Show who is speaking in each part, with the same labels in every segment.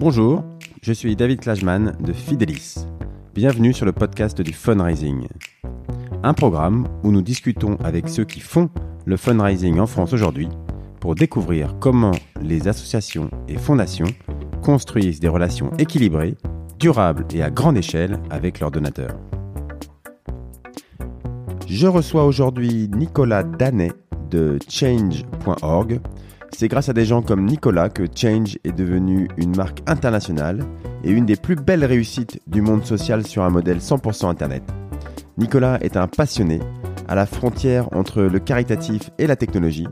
Speaker 1: Bonjour, je suis David Klajman de Fidelis. Bienvenue sur le podcast du fundraising. Un programme où nous discutons avec ceux qui font le fundraising en France aujourd'hui pour découvrir comment les associations et fondations construisent des relations équilibrées, durables et à grande échelle avec leurs donateurs. Je reçois aujourd'hui Nicolas Danet de change.org. C'est grâce à des gens comme Nicolas que Change est devenu une marque internationale et une des plus belles réussites du monde social sur un modèle 100% Internet. Nicolas est un passionné à la frontière entre le caritatif et la technologie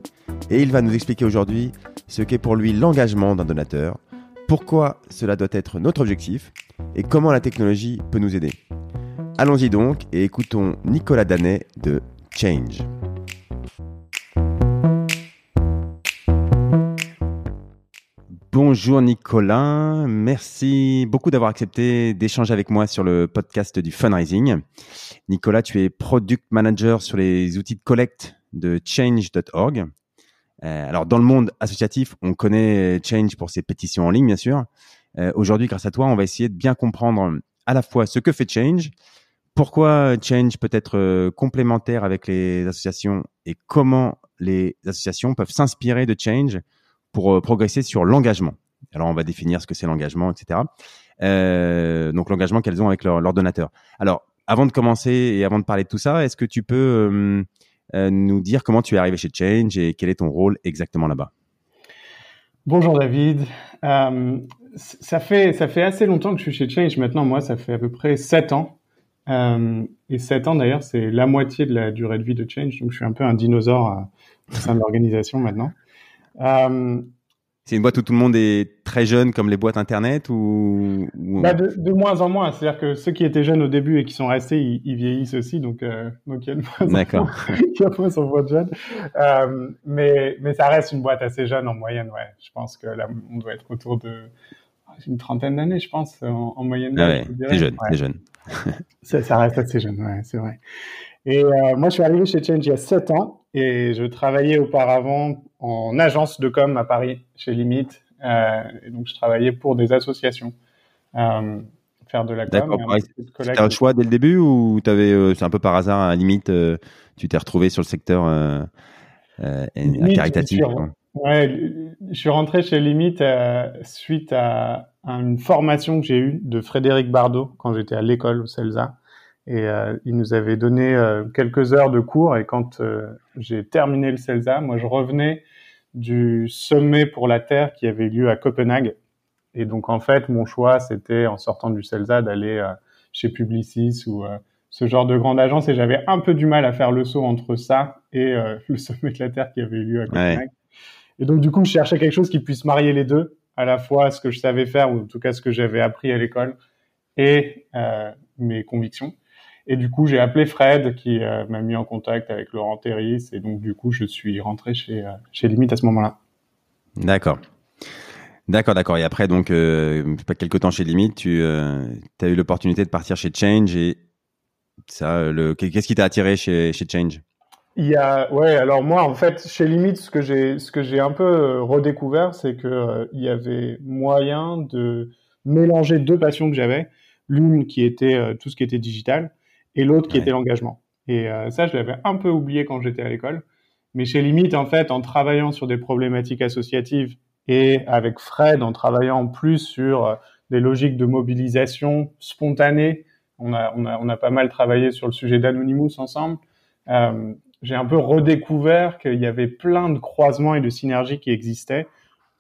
Speaker 1: et il va nous expliquer aujourd'hui ce qu'est pour lui l'engagement d'un donateur, pourquoi cela doit être notre objectif et comment la technologie peut nous aider. Allons-y donc et écoutons Nicolas Danet de Change. Bonjour Nicolas, merci beaucoup d'avoir accepté d'échanger avec moi sur le podcast du fundraising. Nicolas, tu es product manager sur les outils de collecte de change.org. Euh, alors dans le monde associatif, on connaît Change pour ses pétitions en ligne, bien sûr. Euh, Aujourd'hui, grâce à toi, on va essayer de bien comprendre à la fois ce que fait Change, pourquoi Change peut être euh, complémentaire avec les associations et comment les associations peuvent s'inspirer de Change pour euh, progresser sur l'engagement. Alors, on va définir ce que c'est l'engagement, etc. Euh, donc, l'engagement qu'elles ont avec leurs leur donateurs. Alors, avant de commencer et avant de parler de tout ça, est-ce que tu peux euh, nous dire comment tu es arrivé chez Change et quel est ton rôle exactement là-bas?
Speaker 2: Bonjour David. Ça, fait, ça fait assez longtemps que je suis chez Change. Maintenant, moi, ça fait à peu près 7 ans. Et 7 ans, d'ailleurs, c'est la moitié de la durée de vie de Change. Donc, je suis un peu un dinosaure au sein de l'organisation maintenant. Euh,
Speaker 1: c'est une boîte où tout le monde est très jeune comme les boîtes internet ou, ou...
Speaker 2: Bah de, de, moins en moins. C'est-à-dire que ceux qui étaient jeunes au début et qui sont restés, ils, ils vieillissent aussi. Donc, euh, donc il y a de moins
Speaker 1: D'accord.
Speaker 2: en moins, de jeunes. Euh, mais, mais ça reste une boîte assez jeune en moyenne. Ouais. Je pense que là, on doit être autour de une trentaine d'années, je pense, en, en moyenne.
Speaker 1: Ah ouais, c'est jeune,
Speaker 2: ouais.
Speaker 1: c'est jeune.
Speaker 2: ça, ça, reste assez jeune, ouais, c'est vrai. Et euh, moi, je suis arrivé chez Change il y a 7 ans et je travaillais auparavant en agence de com à Paris, chez Limite. Euh, et donc, je travaillais pour des associations. Euh, faire de la com.
Speaker 1: C'était un choix dès le début ou t'avais, euh, c'est un peu par hasard, à la limite, euh, tu t'es retrouvé sur le secteur euh, limite, caritatif
Speaker 2: Ouais, je suis rentré chez Limite suite à, à, une formation que j'ai eue de Frédéric Bardot quand j'étais à l'école au CELSA. Et euh, il nous avait donné euh, quelques heures de cours. Et quand euh, j'ai terminé le CELSA, moi, je revenais du sommet pour la Terre qui avait lieu à Copenhague. Et donc, en fait, mon choix, c'était, en sortant du CELSA, d'aller chez Publicis ou ce genre de grande agence. Et j'avais un peu du mal à faire le saut entre ça et le sommet de la Terre qui avait lieu à Copenhague. Ouais. Et donc, du coup, je cherchais quelque chose qui puisse marier les deux, à la fois ce que je savais faire, ou en tout cas ce que j'avais appris à l'école, et mes convictions. Et du coup, j'ai appelé Fred qui euh, m'a mis en contact avec Laurent Terris. Et donc, du coup, je suis rentré chez, euh, chez Limite à ce moment-là.
Speaker 1: D'accord. D'accord, d'accord. Et après, donc, euh, quelques temps chez Limite, tu euh, as eu l'opportunité de partir chez Change. Et ça, le, qu'est-ce qui t'a attiré chez, chez Change?
Speaker 2: Il y a, ouais, alors moi, en fait, chez Limite, ce que j'ai, ce que j'ai un peu redécouvert, c'est que euh, il y avait moyen de mélanger deux passions que j'avais. L'une qui était euh, tout ce qui était digital, et l'autre qui ouais. était l'engagement. Et euh, ça, je l'avais un peu oublié quand j'étais à l'école. Mais chez Limite, en fait, en travaillant sur des problématiques associatives et avec Fred, en travaillant plus sur euh, des logiques de mobilisation spontanée, on a, on a, on a pas mal travaillé sur le sujet d'Anonymous ensemble. Euh, j'ai un peu redécouvert qu'il y avait plein de croisements et de synergies qui existaient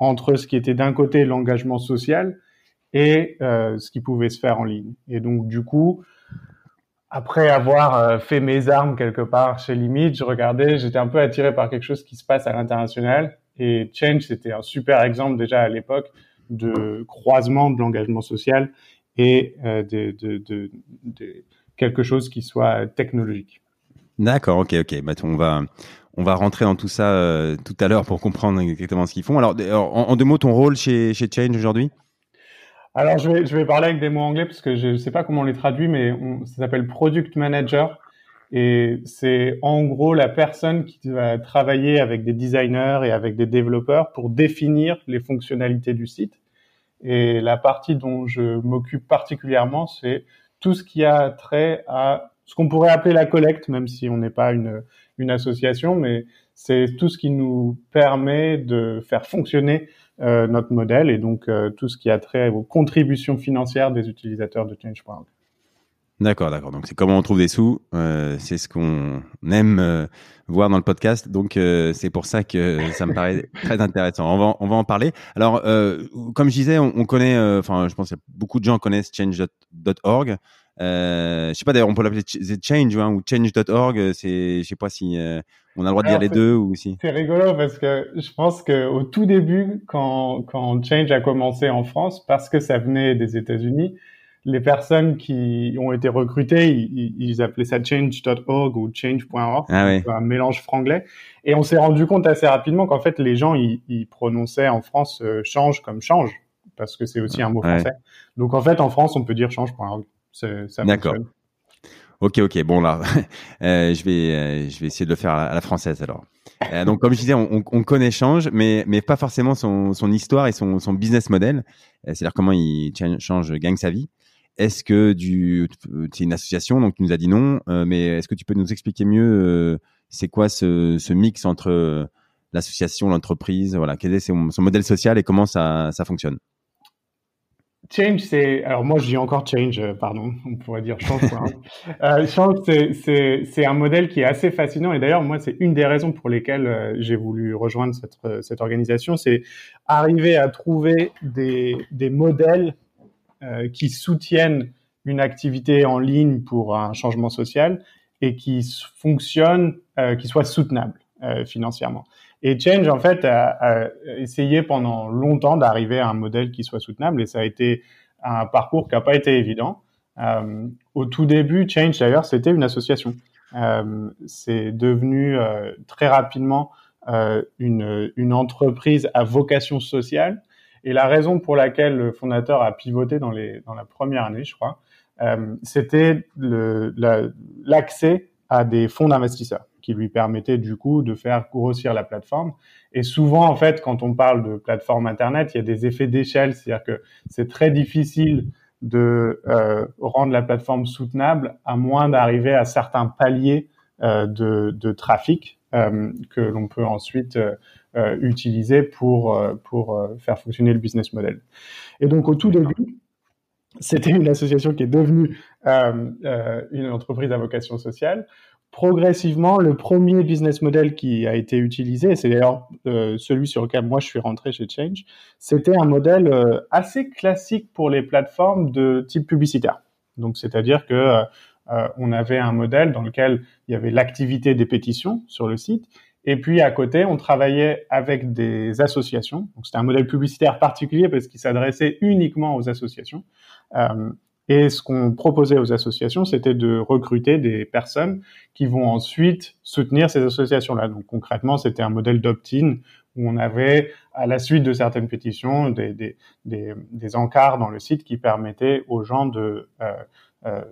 Speaker 2: entre ce qui était d'un côté l'engagement social et euh, ce qui pouvait se faire en ligne. Et donc, du coup, après avoir euh, fait mes armes quelque part chez Limite, je regardais, j'étais un peu attiré par quelque chose qui se passe à l'international. Et Change, c'était un super exemple déjà à l'époque de croisement de l'engagement social et euh, de, quelque chose qui soit technologique.
Speaker 1: D'accord, ok, ok. Bah, on va on va rentrer dans tout ça euh, tout à l'heure pour comprendre exactement ce qu'ils font. Alors, en, en, deux mots, ton rôle chez, chez Change aujourd'hui?
Speaker 2: Alors, je vais, je vais parler avec des mots anglais parce que je ne sais pas comment on les traduit, mais on, ça s'appelle Product Manager. Et c'est en gros la personne qui va travailler avec des designers et avec des développeurs pour définir les fonctionnalités du site. Et la partie dont je m'occupe particulièrement, c'est tout ce qui a trait à ce qu'on pourrait appeler la collecte, même si on n'est pas une, une association, mais c'est tout ce qui nous permet de faire fonctionner notre modèle et donc euh, tout ce qui a trait aux contributions financières des utilisateurs de Change.org.
Speaker 1: D'accord, d'accord. Donc c'est comment on trouve des sous. Euh, c'est ce qu'on aime euh, voir dans le podcast. Donc euh, c'est pour ça que ça me paraît très intéressant. On va, on va en parler. Alors comme je disais, on, on connaît. Enfin, je pense que beaucoup de gens connaissent Change.org. Euh, je sais pas d'ailleurs, on peut l'appeler Change hein, ou Change.org. C'est, je sais pas si on a le droit de dire les deux ou si.
Speaker 2: C'est rigolo parce que je pense que au tout début, quand quand Change a commencé en France, parce que ça venait des États-Unis, les personnes qui ont été recrutées, ils, appelaient ça change.org ou change.org,
Speaker 1: ah
Speaker 2: un mélange franglais. Et on s'est rendu compte assez rapidement qu'en fait, les gens, ils, prononçaient en France euh, change comme change, parce que c'est aussi un mot français. Donc en fait, en France, on peut dire change.org.
Speaker 1: D'accord. Ok, ok. Bon là, euh, je vais, euh, je vais essayer de le faire à la, française alors. donc comme je disais, on, on, connaît Change, mais mais pas forcément son, son histoire et son, son business model. C'est-à-dire comment il change gagne sa vie. Est-ce que du, c'est une association, donc tu nous as dit non, euh, mais est-ce que tu peux nous expliquer mieux euh, c'est quoi ce, ce, mix entre euh, l'association, l'entreprise, voilà, quel est son, modèle social et comment ça, ça fonctionne?
Speaker 2: Change, c'est alors moi je dis encore change, pardon, on pourrait dire change. euh, change, c'est un modèle qui est assez fascinant et d'ailleurs moi c'est une des raisons pour lesquelles j'ai voulu rejoindre cette cette organisation, c'est arriver à trouver des des modèles euh, qui soutiennent une activité en ligne pour un changement social et qui fonctionne, euh, qui soit soutenable euh, financièrement. Et Change, en fait, a, a essayé pendant longtemps d'arriver à un modèle qui soit soutenable et ça a été un parcours qui n'a pas été évident. Euh, au tout début, Change, d'ailleurs, c'était une association. Euh, c'est devenu euh, très rapidement une, une, entreprise à vocation sociale et la raison pour laquelle le fondateur a pivoté dans, les, dans la première année, je crois, euh, c'était l'accès à des fonds d'investisseurs qui lui permettaient du coup de faire grossir la plateforme. Et souvent, en fait, quand on parle de plateforme Internet, il y a des effets d'échelle, c'est-à-dire que c'est très difficile de euh, rendre la plateforme soutenable à moins d'arriver à certains paliers euh, de, de, trafic euh, que l'on peut ensuite utiliser pour, pour faire fonctionner le business model. Et donc au tout début, c'était une association qui est devenue une entreprise à vocation sociale. Progressivement, le premier business model qui a été utilisé, c'est d'ailleurs celui sur lequel moi je suis rentré chez Change, c'était un modèle assez classique pour les plateformes de type publicitaire. Donc, c'est-à-dire que on avait un modèle dans lequel il y avait l'activité des pétitions sur le site et puis à côté, on travaillait avec des associations. Donc c'était un modèle publicitaire particulier parce qu'il s'adressait uniquement aux associations. Et ce qu'on proposait aux associations, c'était de recruter des personnes qui vont ensuite soutenir ces associations-là. Donc concrètement, c'était un modèle d'opt-in où on avait, à la suite de certaines pétitions, des, des, des, des encarts dans le site qui permettaient aux gens de euh, euh,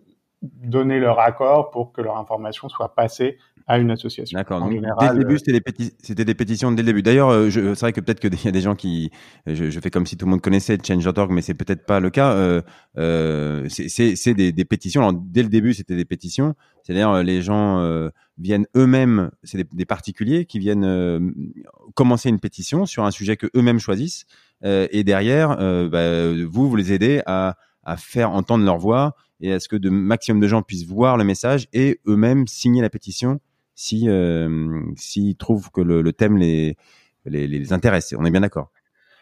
Speaker 2: donner leur accord pour que leur information soit passée à une association.
Speaker 1: D'accord. Donc, dès le début, euh, c'était des, péti c'était des pétitions dès le début. D'ailleurs, euh, c'est vrai que peut-être qu'il y a des gens qui, je, je, fais comme si tout le monde connaissait Change.org, mais c'est peut-être pas le cas. Euh, euh, c'est des, des, pétitions. Alors, dès le début, c'était des pétitions. C'est-à-dire, euh, les gens euh, viennent eux-mêmes, c'est des, des, particuliers qui viennent commencer une pétition sur un sujet que eux-mêmes choisissent. et derrière, bah, vous, vous les aidez à, à faire entendre leur voix et à ce que de maximum de gens puissent voir le message et eux-mêmes signer la pétition si euh, s'ils trouvent que le, le thème les, les, les intéresse. On est bien d'accord.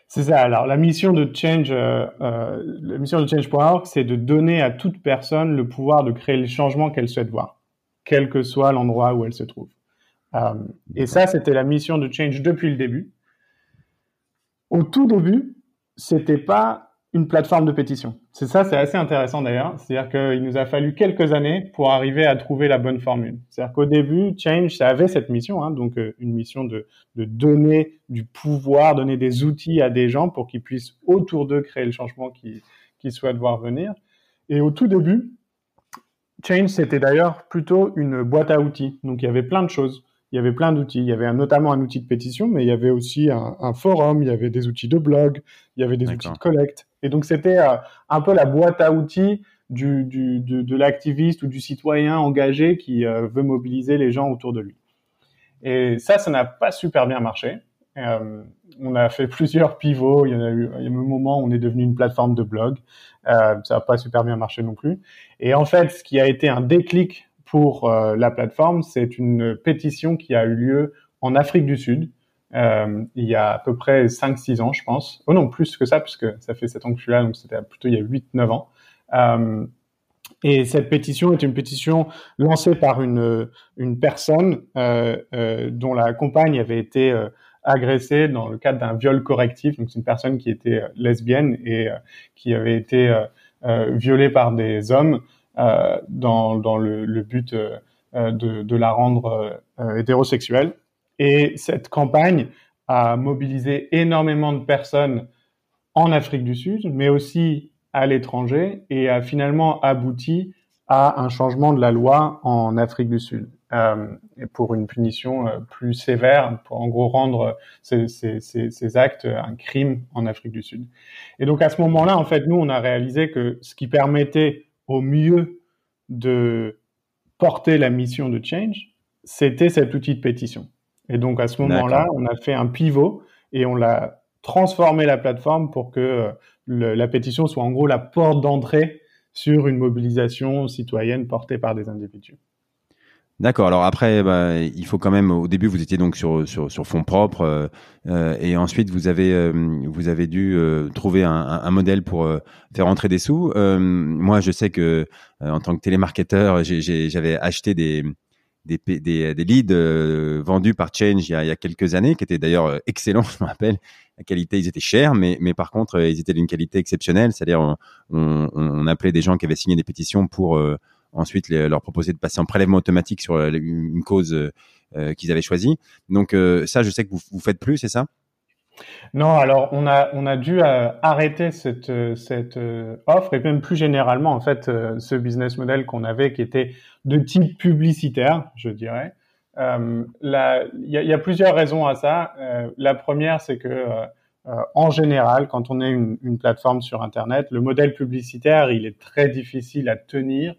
Speaker 2: C'est ça. Alors la mission de Change, euh, euh, la mission de Change.org, c'est de donner à toute personne le pouvoir de créer le changement qu'elle souhaite voir, quel que soit l'endroit où elle se trouve. Et ça, c'était la mission de Change depuis le début. Au tout début, c'était pas une plateforme de pétition. C'est ça, c'est assez intéressant d'ailleurs. C'est-à-dire qu'il nous a fallu quelques années pour arriver à trouver la bonne formule. C'est-à-dire qu'au début, Change, ça avait cette mission, hein, donc euh, une mission de, donner du pouvoir, donner des outils à des gens pour qu'ils puissent autour d'eux créer le changement qu'ils qui souhaitent voir venir. Et au tout début, Change, c'était d'ailleurs plutôt une boîte à outils. Donc il y avait plein de choses. Il y avait plein d'outils. Il y avait notamment un outil de pétition, mais il y avait aussi un, forum, il y avait des outils de blog, il y avait des outils de collecte. Et donc c'était euh, un peu la boîte à outils du, du, de, l'activiste ou du citoyen engagé qui euh, veut mobiliser les gens autour de lui. Et ça, ça n'a pas super bien marché. Euh, on a fait plusieurs pivots. Il y, a eu, il y a un moment où on est devenu une plateforme de blog. Euh, ça n'a pas super bien marché non plus. Et en fait, ce qui a été un déclic pour euh, la plateforme, c'est une pétition qui a eu lieu en Afrique du Sud. Euh, il y a à peu près 5-6 ans, je pense. Oh non, plus que ça, puisque ça fait 7 ans que je suis là, donc c'était plutôt il y a 8-9 ans. Euh, et cette pétition est une pétition lancée par une, une personne dont la compagne avait été agressée dans le cadre d'un viol correctif. Donc c'est une personne qui était lesbienne et qui avait été violée par des hommes dans, dans le, le but de, de, la rendre hétérosexuelle. Et cette campagne a mobilisé énormément de personnes en Afrique du Sud, mais aussi à l'étranger et a finalement abouti à un changement de la loi en Afrique du Sud euh, pour une punition euh, plus sévère, pour en gros rendre ces, ces, ces, actes un crime en Afrique du Sud. Et donc à ce moment-là, en fait, nous, on a réalisé que ce qui permettait au mieux de porter la mission de change, c'était cet outil de pétition. Et donc à ce moment-là, on a fait un pivot et on l'a transformé la plateforme pour que euh, la pétition soit en gros la porte d'entrée sur une mobilisation citoyenne portée par des individus.
Speaker 1: D'accord. Alors après, bah, il faut quand même. Au début, vous étiez donc sur sur, sur fonds propres, euh, euh et ensuite vous avez euh, dû trouver un, modèle pour faire entrer des sous. moi, je sais que en tant que télémarketeur, j'avais acheté des des, leads vendus par Change il y, a, quelques années, qui étaient d'ailleurs excellents, je me rappelle la qualité, ils étaient chers, mais, par contre, ils étaient d'une qualité exceptionnelle. C'est-à-dire, on, appelait des gens qui avaient signé des pétitions pour euh, ensuite leur proposer de passer en prélèvement automatique sur euh, une cause qu'ils avaient choisie. Donc ça, je sais que vous, vous faites plus, c'est ça?
Speaker 2: Non, alors on a on a dû arrêter cette cette offre et même plus généralement en fait ce business model qu'on avait qui était de type publicitaire, je dirais. Euh, il y, a plusieurs raisons à ça. Euh, la première, c'est que euh, en général, quand on est une, plateforme sur Internet, le modèle publicitaire, il est très difficile à tenir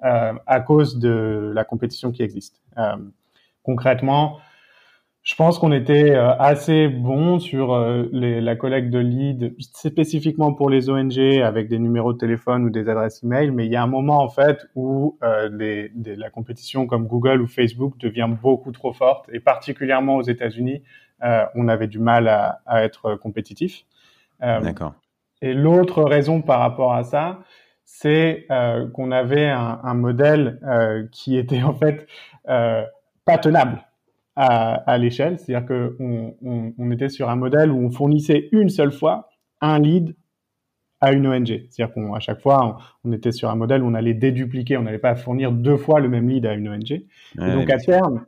Speaker 2: à cause de la compétition qui existe. concrètement, je pense qu'on était euh, assez bon sur euh, les, la collecte de leads, spécifiquement pour les ONG avec des numéros de téléphone ou des adresses email. Mais il y a un moment en fait où euh, les, la compétition comme Google ou Facebook devient beaucoup trop forte et particulièrement aux États-Unis, on avait du mal à, à être compétitif.
Speaker 1: D'accord.
Speaker 2: Et l'autre raison par rapport à ça, c'est qu'on avait un, un modèle qui était en fait pas tenable à, à l'échelle. C'est-à-dire qu'on on, on était sur un modèle où on fournissait une seule fois un lead à une ONG. C'est-à-dire qu'à chaque fois, on, était sur un modèle où on allait dédupliquer, on n'allait pas fournir deux fois le même lead à une ONG. et donc à terme,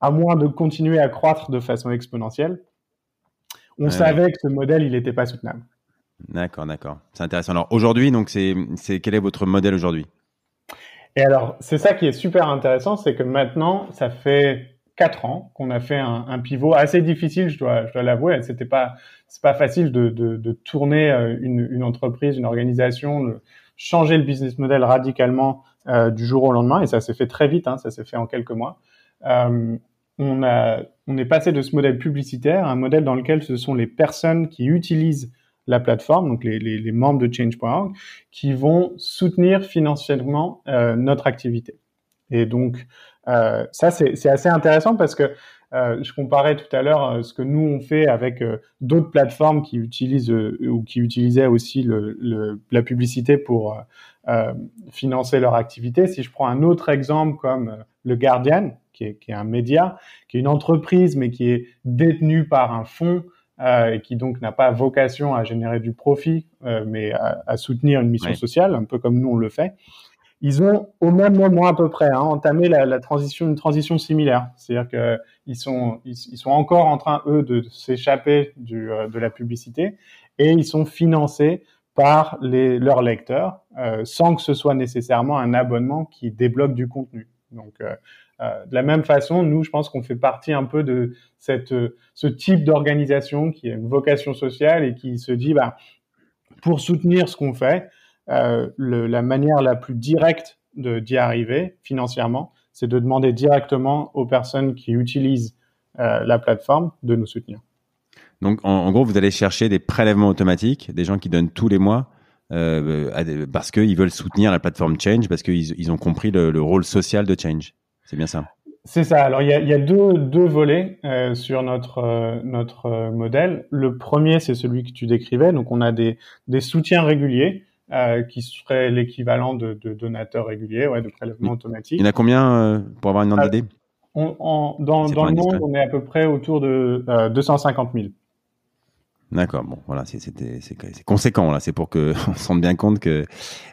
Speaker 2: à moins de continuer à croître de façon exponentielle, on savait que ce modèle, il n'était pas soutenable.
Speaker 1: D'accord, d'accord. C'est intéressant. Alors aujourd'hui, donc c'est, quel est votre modèle aujourd'hui?
Speaker 2: Et alors, c'est ça qui est super intéressant, c'est que maintenant, ça fait quatre ans qu'on a fait un, pivot assez difficile, je dois, l'avouer. C'était pas, c'est pas facile de, tourner euh, une, une, entreprise, une organisation, de changer le business model radicalement euh, du jour au lendemain. Et ça s'est fait très vite, hein, ça s'est fait en quelques mois. Euh, on a, on est passé de ce modèle publicitaire à un modèle dans lequel ce sont les personnes qui utilisent la plateforme, donc les, membres de Change.org, qui vont soutenir financièrement euh, notre activité. Et donc, euh, ça, c'est assez intéressant parce que euh, je comparais tout à l'heure ce que nous on fait avec d'autres plateformes qui utilisent ou qui utilisaient aussi le, la publicité pour financer leur activité. Si je prends un autre exemple comme le Guardian, qui est, qui est, un média, qui est une entreprise mais qui est détenue par un fonds et qui donc n'a pas vocation à générer du profit, mais à, à, soutenir une mission sociale, un peu comme nous on le fait ils ont au même moment à peu près hein, entamé la, la, transition, une transition similaire. C'est-à-dire que ils sont, ils, sont encore en train eux de s'échapper du, euh, de la publicité et ils sont financés par les, leurs lecteurs euh, sans que ce soit nécessairement un abonnement qui débloque du contenu. Donc euh, de la même façon, nous, je pense qu'on fait partie un peu de cette, ce type d'organisation qui a une vocation sociale et qui se dit, bah, pour soutenir ce qu'on fait, le, la manière la plus directe d'y arriver financièrement, c'est de demander directement aux personnes qui utilisent la plateforme de nous soutenir.
Speaker 1: Donc, en, gros, vous allez chercher des prélèvements automatiques, des gens qui donnent tous les mois, euh, parce qu'ils veulent soutenir la plateforme Change, parce qu'ils ils ont compris le, rôle social de Change. C'est bien ça.
Speaker 2: C'est ça. Alors, il y a, y a deux, deux, volets euh, sur notre, euh, notre euh, modèle. Le premier, c'est celui que tu décrivais. Donc, on a des, des soutiens réguliers. Qui seraient l'équivalent de, de, donateurs réguliers, ouais, de prélèvements automatiques.
Speaker 1: Il y en a combien pour avoir une ordre d'idée?
Speaker 2: Dans, dans le monde, on est à peu près autour de 250 000.
Speaker 1: D'accord, bon, voilà, c'est conséquent là. C'est pour que on se rende bien compte que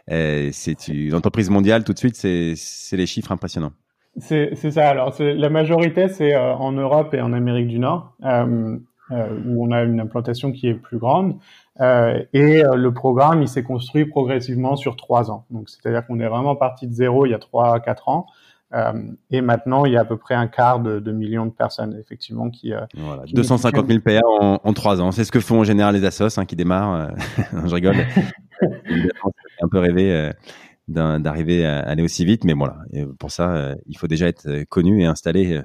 Speaker 1: c'est une entreprise mondiale tout de suite. C'est les chiffres impressionnants.
Speaker 2: C'est ça. Alors, la majorité, c'est euh, en Europe et en Amérique du Nord, euh, euh, où on a une implantation qui est plus grande. Et le programme, il s'est construit progressivement sur trois ans. Donc, c'est-à-dire qu'on est vraiment parti de zéro il y a trois, quatre ans. Et maintenant, il y a à peu près un quart de, de million de personnes, effectivement, qui.
Speaker 1: Voilà, 250 000 PA en, en trois ans. C'est ce que font en général les assos hein, qui démarrent. Euh, je rigole. un peu rêvé d'arriver à aller aussi vite, mais voilà. pour ça, il faut déjà être connu et installé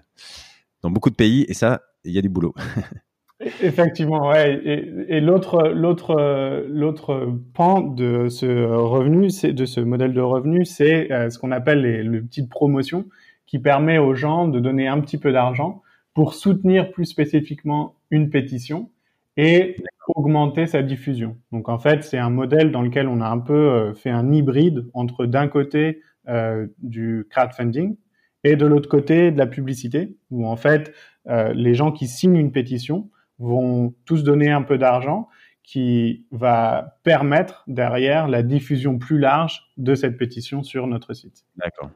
Speaker 1: dans beaucoup de pays, et ça, il y a du boulot.
Speaker 2: Effectivement, ouais. Et, l'autre, pan de ce revenu, c'est de ce modèle de revenu, c'est euh, ce qu'on appelle les, le petite promotion, qui permet aux gens de donner un petit peu d'argent pour soutenir plus spécifiquement une pétition et augmenter sa diffusion. Donc en fait, c'est un modèle dans lequel on a un peu euh, fait un hybride entre d'un côté euh, du crowdfunding et de l'autre côté de la publicité, où en fait euh, les gens qui signent une pétition vont tous donner un peu d'argent qui va permettre derrière la diffusion plus large de cette pétition sur notre site.
Speaker 1: D'accord.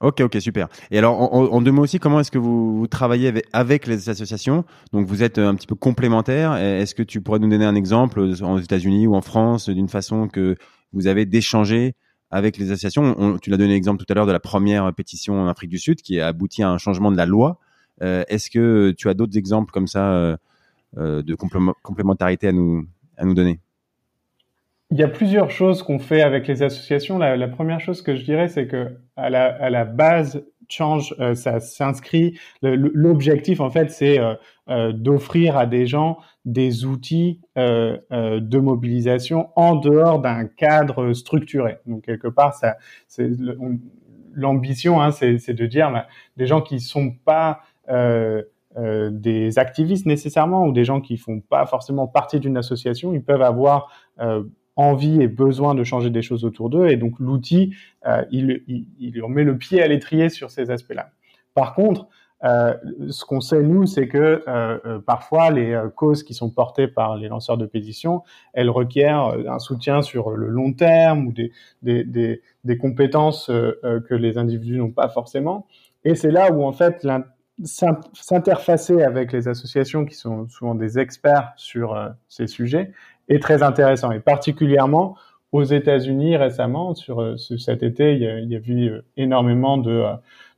Speaker 1: Ok, ok, super. Et alors, en, deux mots aussi, comment est-ce que vous, travaillez avec, les associations? Donc, vous êtes un petit peu complémentaires. Est-ce que tu pourrais nous donner un exemple aux États-Unis ou en France d'une façon que vous avez d'échanger avec les associations? Tu l'as donné l'exemple tout à l'heure de la première pétition en Afrique du Sud qui a abouti à un changement de la loi. Euh, est-ce que tu as d'autres exemples comme ça euh, euh, de complémentarité à nous, à nous donner?
Speaker 2: Il y a plusieurs choses qu'on fait avec les associations. La, la, première chose que je dirais, c'est que à la, à la base, Change, euh, ça s'inscrit. L'objectif, en fait, c'est euh, euh, d'offrir à des gens des outils euh, de mobilisation en dehors d'un cadre structuré. Donc quelque part, ça, l'ambition, hein, c'est de dire bah, des gens qui sont pas euh, des activistes nécessairement ou des gens qui font pas forcément partie d'une association, ils peuvent avoir euh, envie et besoin de changer des choses autour d'eux et donc l'outil, euh, il, il, il, met le pied à l'étrier sur ces aspects-là. Par contre, euh, ce qu'on sait nous, c'est que euh, parfois les causes qui sont portées par les lanceurs de pétitions, elles requièrent un soutien sur le long terme ou des, des, des, des compétences que les individus n'ont pas forcément. Et c'est là où en fait s'interfacer avec les associations qui sont souvent des experts sur euh, ces sujets est très intéressant et particulièrement aux États-Unis récemment sur, euh, cet été il y a, il y a eu euh, énormément de,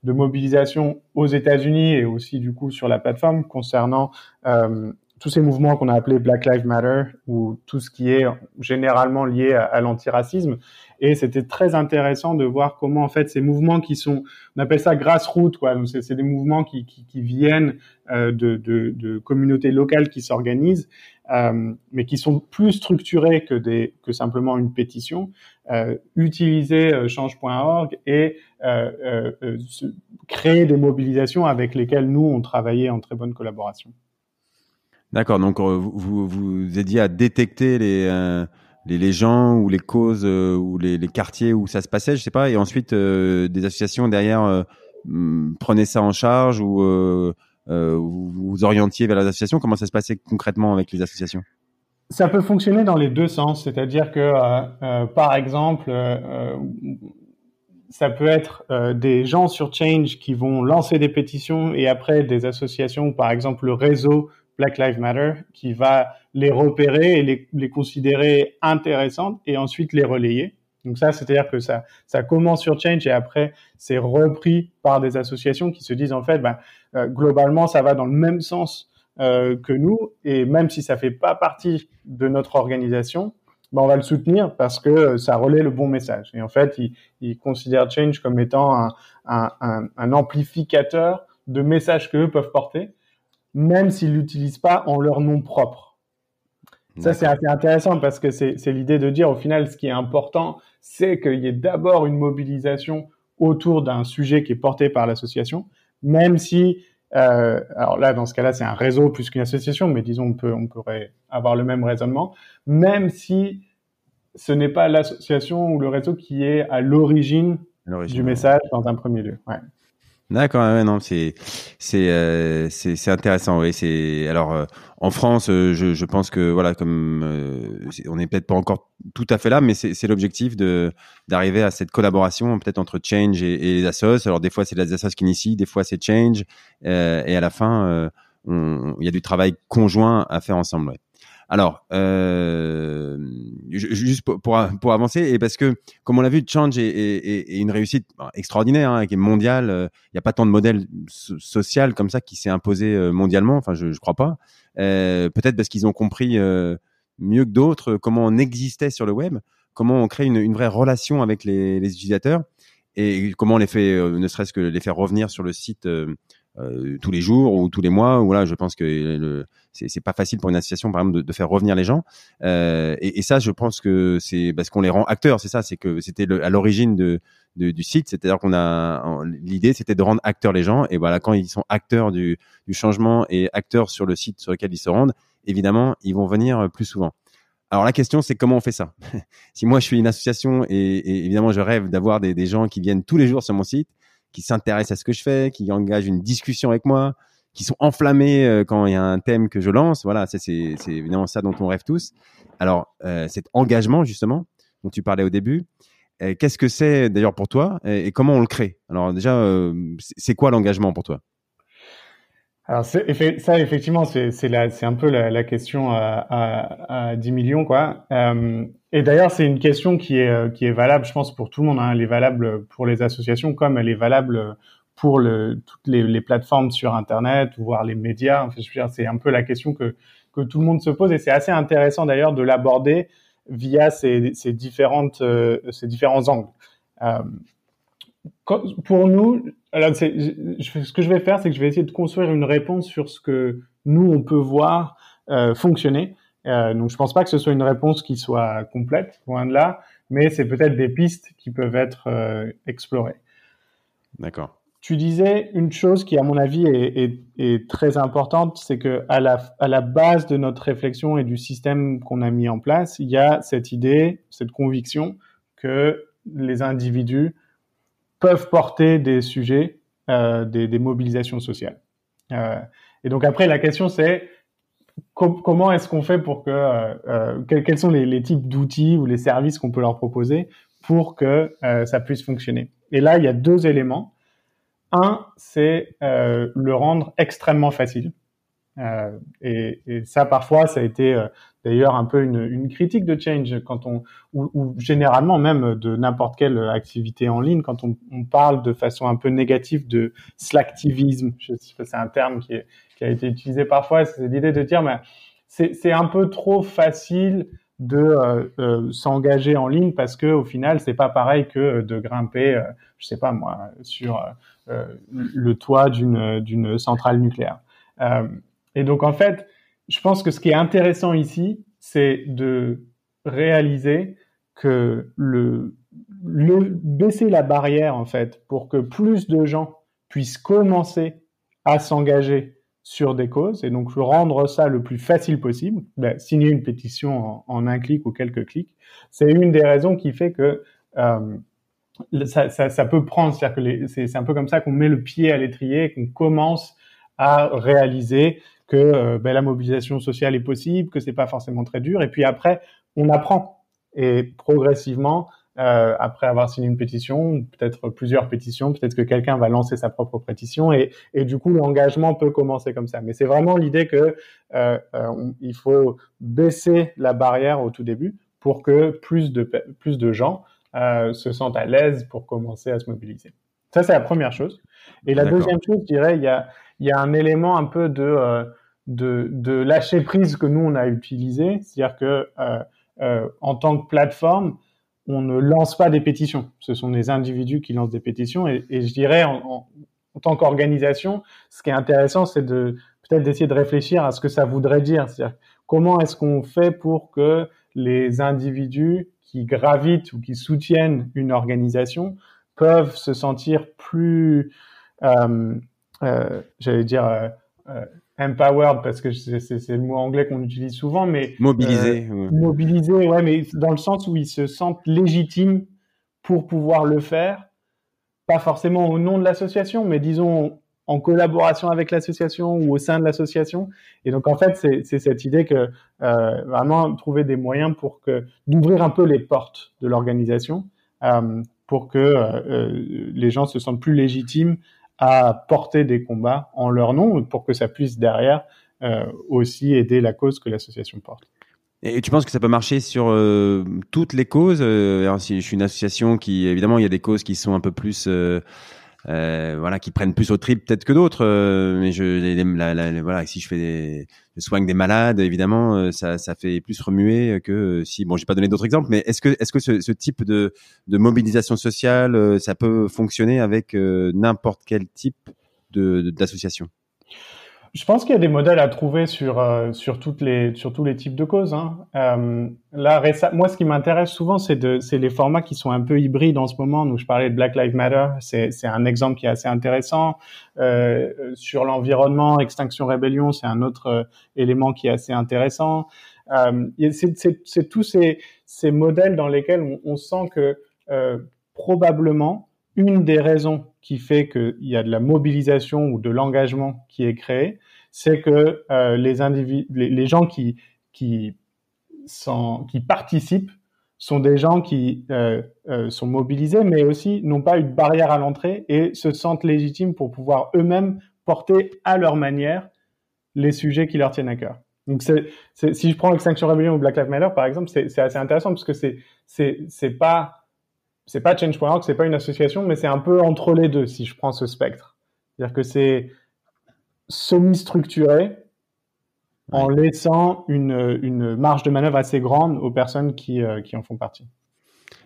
Speaker 2: de mobilisation aux États-Unis et aussi du coup sur la plateforme concernant tous ces mouvements qu'on a appelés Black Lives Matter ou tout ce qui est généralement lié à, à l'antiracisme. Et c'était très intéressant de voir comment en fait ces mouvements qui sont, on appelle ça grassroots, quoi. Donc c'est des mouvements qui, qui, qui viennent euh, de, de, de, communautés locales qui s'organisent, euh, mais qui sont plus structurés que des que simplement une pétition. Euh, utiliser euh, change.org et euh, euh, créer des mobilisations avec lesquelles nous on travaillait en très bonne collaboration.
Speaker 1: D'accord, donc vous, vous aidiez à détecter les, les, les, gens ou les causes ou les, les, quartiers où ça se passait, je sais pas, et ensuite des associations derrière prenaient ça en charge ou vous vous orientiez vers les associations. Comment ça se passait concrètement avec les associations?
Speaker 2: Ça peut fonctionner dans les deux sens, c'est-à-dire que par exemple, ça peut être des gens sur Change qui vont lancer des pétitions et après des associations, par exemple le réseau Black Lives Matter qui va les repérer et les considérer intéressantes et ensuite les relayer. Donc ça, c'est-à-dire que ça, commence sur Change et après, c'est repris par des associations qui se disent en fait, ben, globalement, ça va dans le même sens euh, que nous, et même si ça fait pas partie de notre organisation, ben on va le soutenir parce que ça relaie le bon message. Et en fait, ils il considèrent Change comme étant un, amplificateur de messages qu'eux peuvent porter, même s'ils l'utilisent pas en leur nom propre. Ça, c'est assez intéressant parce que c'est l'idée de dire, au final, ce qui est important, c'est qu'il y ait d'abord une mobilisation autour d'un sujet qui est porté par l'association, même si euh, alors là, dans ce cas-là, c'est un réseau plus qu'une association, mais disons, on, peut, on pourrait avoir le même raisonnement, même si ce n'est pas l'association ou le réseau qui est à l'origine du message dans un premier lieu. Ouais.
Speaker 1: D'accord, ouais, non, c'est c'est euh, c'est intéressant. Oui, c'est alors euh, en France, euh, je, je, pense que voilà, comme euh, on n'est peut-être pas encore tout à fait là, mais c'est l'objectif de d'arriver à cette collaboration peut-être entre Change et, et, les assos. Alors des fois c'est les assos qui initient, des fois c'est Change, et à la fin, il y a du travail conjoint à faire ensemble. Ouais. Alors, euh, juste pour, pour, avancer, et parce que, comme on l'a vu, Change est, est, est, une réussite extraordinaire, hein, qui est mondiale. Euh, il n'y a pas tant de modèles social comme ça qui s'est imposé euh, mondialement. Enfin, je ne crois pas. Euh, Peut-être parce qu'ils ont compris euh, mieux que d'autres comment on existait sur le web, comment on crée une, une vraie relation avec les, les, utilisateurs et comment on les fait, ne serait-ce que les faire revenir sur le site euh, tous les jours ou tous les mois. Ou voilà, je pense que c'est pas facile pour une association, par exemple, de, de faire revenir les gens. Euh, et, et, ça, je pense que c'est parce qu'on les rend acteurs. C'est ça, c'est que c'était à l'origine de, de, du site. C'est-à-dire qu'on a l'idée, c'était de rendre acteurs les gens. Et voilà, quand ils sont acteurs du, du changement et acteurs sur le site sur lequel ils se rendent, évidemment, ils vont venir plus souvent. Alors la question, c'est comment on fait ça? Si moi je suis une association et, et évidemment je rêve d'avoir des, des, gens qui viennent tous les jours sur mon site, qui s'intéressent à ce que je fais, qui engagent une discussion avec moi, qui sont enflammés euh, quand il y a un thème que je lance. Voilà, c'est évidemment ça dont on rêve tous. Alors, euh, cet engagement, justement, dont tu parlais au début, euh, qu'est-ce que c'est d'ailleurs pour toi et, comment on le crée? Alors déjà, c'est quoi l'engagement pour toi?
Speaker 2: Alors ça, effectivement, c'est un peu la, question à, à, à, 10 millions, quoi. Euh, et d'ailleurs, c'est une question qui est, euh, qui est valable, je pense, pour tout le monde. Hein. Elle est valable pour les associations comme elle est valable pour le, toutes les, les, plateformes sur Internet ou voir les médias. Enfin, c'est un peu la question que, que tout le monde se pose et c'est assez intéressant d'ailleurs de l'aborder via ces, ces, différentes, euh, ces différents angles. Euh, pour nous, alors ce que je vais faire, c'est que je vais essayer de construire une réponse sur ce que nous on peut voir euh, fonctionner. Euh, donc je pense pas que ce soit une réponse qui soit complète, loin de là, mais c'est peut-être des pistes qui peuvent être euh, explorées.
Speaker 1: D'accord.
Speaker 2: Tu disais une chose qui, à mon avis, est, est, est très importante, c'est que à la, à la base de notre réflexion et du système qu'on a mis en place, il y a cette idée, cette conviction que les individus peuvent porter des sujets, euh, des, des, mobilisations sociales. Euh, et donc après, la question c'est comment est-ce qu'on fait pour que euh, euh quels, sont les, les types d'outils ou les services qu'on peut leur proposer pour que euh, ça puisse fonctionner? Et là, il y a deux éléments. Un, c'est le rendre extrêmement facile. Euh, et, et, ça, parfois, ça a été euh, d'ailleurs un peu une, une, critique de change quand on, ou, ou généralement même de n'importe quelle activité en ligne, quand on, on, parle de façon un peu négative de slacktivisme. Je sais pas, c'est un terme qui, est, qui, a été utilisé parfois. C'est l'idée de dire, mais c'est un peu trop facile de euh, euh, s'engager en ligne parce que au final c'est pas pareil que de grimper euh, je sais pas moi sur le toit d'une d'une centrale nucléaire et donc, en fait, je pense que ce qui est intéressant ici, c'est de réaliser que le, baisser la barrière, en fait, pour que plus de gens puissent commencer à s'engager sur des causes, et donc rendre ça le plus facile possible, ben, signer une pétition en, un clic ou quelques clics, c'est une des raisons qui fait que euh, ça, peut prendre, c'est-à-dire que c'est un peu comme ça qu'on met le pied à l'étrier, qu'on commence à réaliser que euh, ben, la mobilisation sociale est possible, que c'est pas forcément très dur. Et puis après, on apprend et progressivement, euh, après avoir signé une pétition, peut-être plusieurs pétitions, peut-être que quelqu'un va lancer sa propre pétition et, et du coup l'engagement peut commencer comme ça. Mais c'est vraiment l'idée que euh, euh il faut baisser la barrière au tout début pour que plus de plus de gens se sentent à l'aise pour commencer à se mobiliser. Ça, c'est la première chose. Et la deuxième chose, je dirais, il y a, il y a un élément un peu de, de, de lâcher prise que nous, on a utilisé. C'est-à-dire que en tant que plateforme, on ne lance pas des pétitions. Ce sont des individus qui lancent des pétitions. Et, je dirais, en, tant qu'organisation, ce qui est intéressant, c'est de peut-être d'essayer de réfléchir à ce que ça voudrait dire. C'est-à-dire, comment est-ce qu'on fait pour que les individus qui gravitent ou qui soutiennent une organisation peuvent se sentir plus, euh, euh, j'allais dire, euh, euh empowered parce que c'est le mot anglais qu'on utilise souvent, mais
Speaker 1: mobilisé.
Speaker 2: Euh, mobilisé, ouais, mais dans le sens où ils se sentent légitimes pour pouvoir le faire, pas forcément au nom de l'association, mais disons en collaboration avec l'association ou au sein de l'association. Et donc en fait, c'est cette idée que euh, vraiment trouver des moyens pour que d'ouvrir un peu les portes de l'organisation euh, pour que euh, les gens se sentent plus légitimes à porter des combats en leur nom pour que ça puisse derrière euh, aussi aider la cause que l'association porte.
Speaker 1: Et tu penses que ça peut marcher sur euh, toutes les causes euh, alors, si Je suis une association qui, évidemment, il y a des causes qui sont un peu plus euh, voilà, qui prennent plus au trip peut-être que d'autres. Euh, mais je, voilà, si je fais des, je soigne des malades, évidemment, euh, ça, ça fait plus remuer que si. Bon, j'ai pas donné d'autres exemples, mais est-ce que, est-ce que ce, ce, type de, de mobilisation sociale, ça peut fonctionner avec n'importe quel type de, d'association?
Speaker 2: Je pense qu'il y a des modèles à trouver sur euh, sur toutes les sur tous les types de causes. Hein. Euh, là, moi, ce qui m'intéresse souvent, c'est de c'est les formats qui sont un peu hybrides en ce moment. Donc, je parlais de Black Lives Matter, c'est c'est un exemple qui est assez intéressant. Euh, sur l'environnement, Extinction Rébellion, c'est un autre euh, élément qui est assez intéressant. Euh, c'est c'est tous ces ces modèles dans lesquels on, on sent que probablement une des raisons qui fait qu'il y a de la mobilisation ou de l'engagement qui est créé, c'est que euh, les, individus, les, gens qui, qui, participent sont des gens qui euh, euh, sont mobilisés, mais aussi n'ont pas une barrière à l'entrée et se sentent légitimes pour pouvoir eux-mêmes porter à leur manière les sujets qui leur tiennent à cœur. Donc, si je prends Extinction Rebellion ou Black Lives Matter, par exemple, c'est, assez intéressant parce que c'est, c'est pas c'est pas Change.org, c'est pas une association, mais c'est un peu entre les deux si je prends ce spectre. C'est-à-dire que c'est semi-structuré en laissant une, une, marge de manœuvre assez grande aux personnes qui, euh, qui en font partie.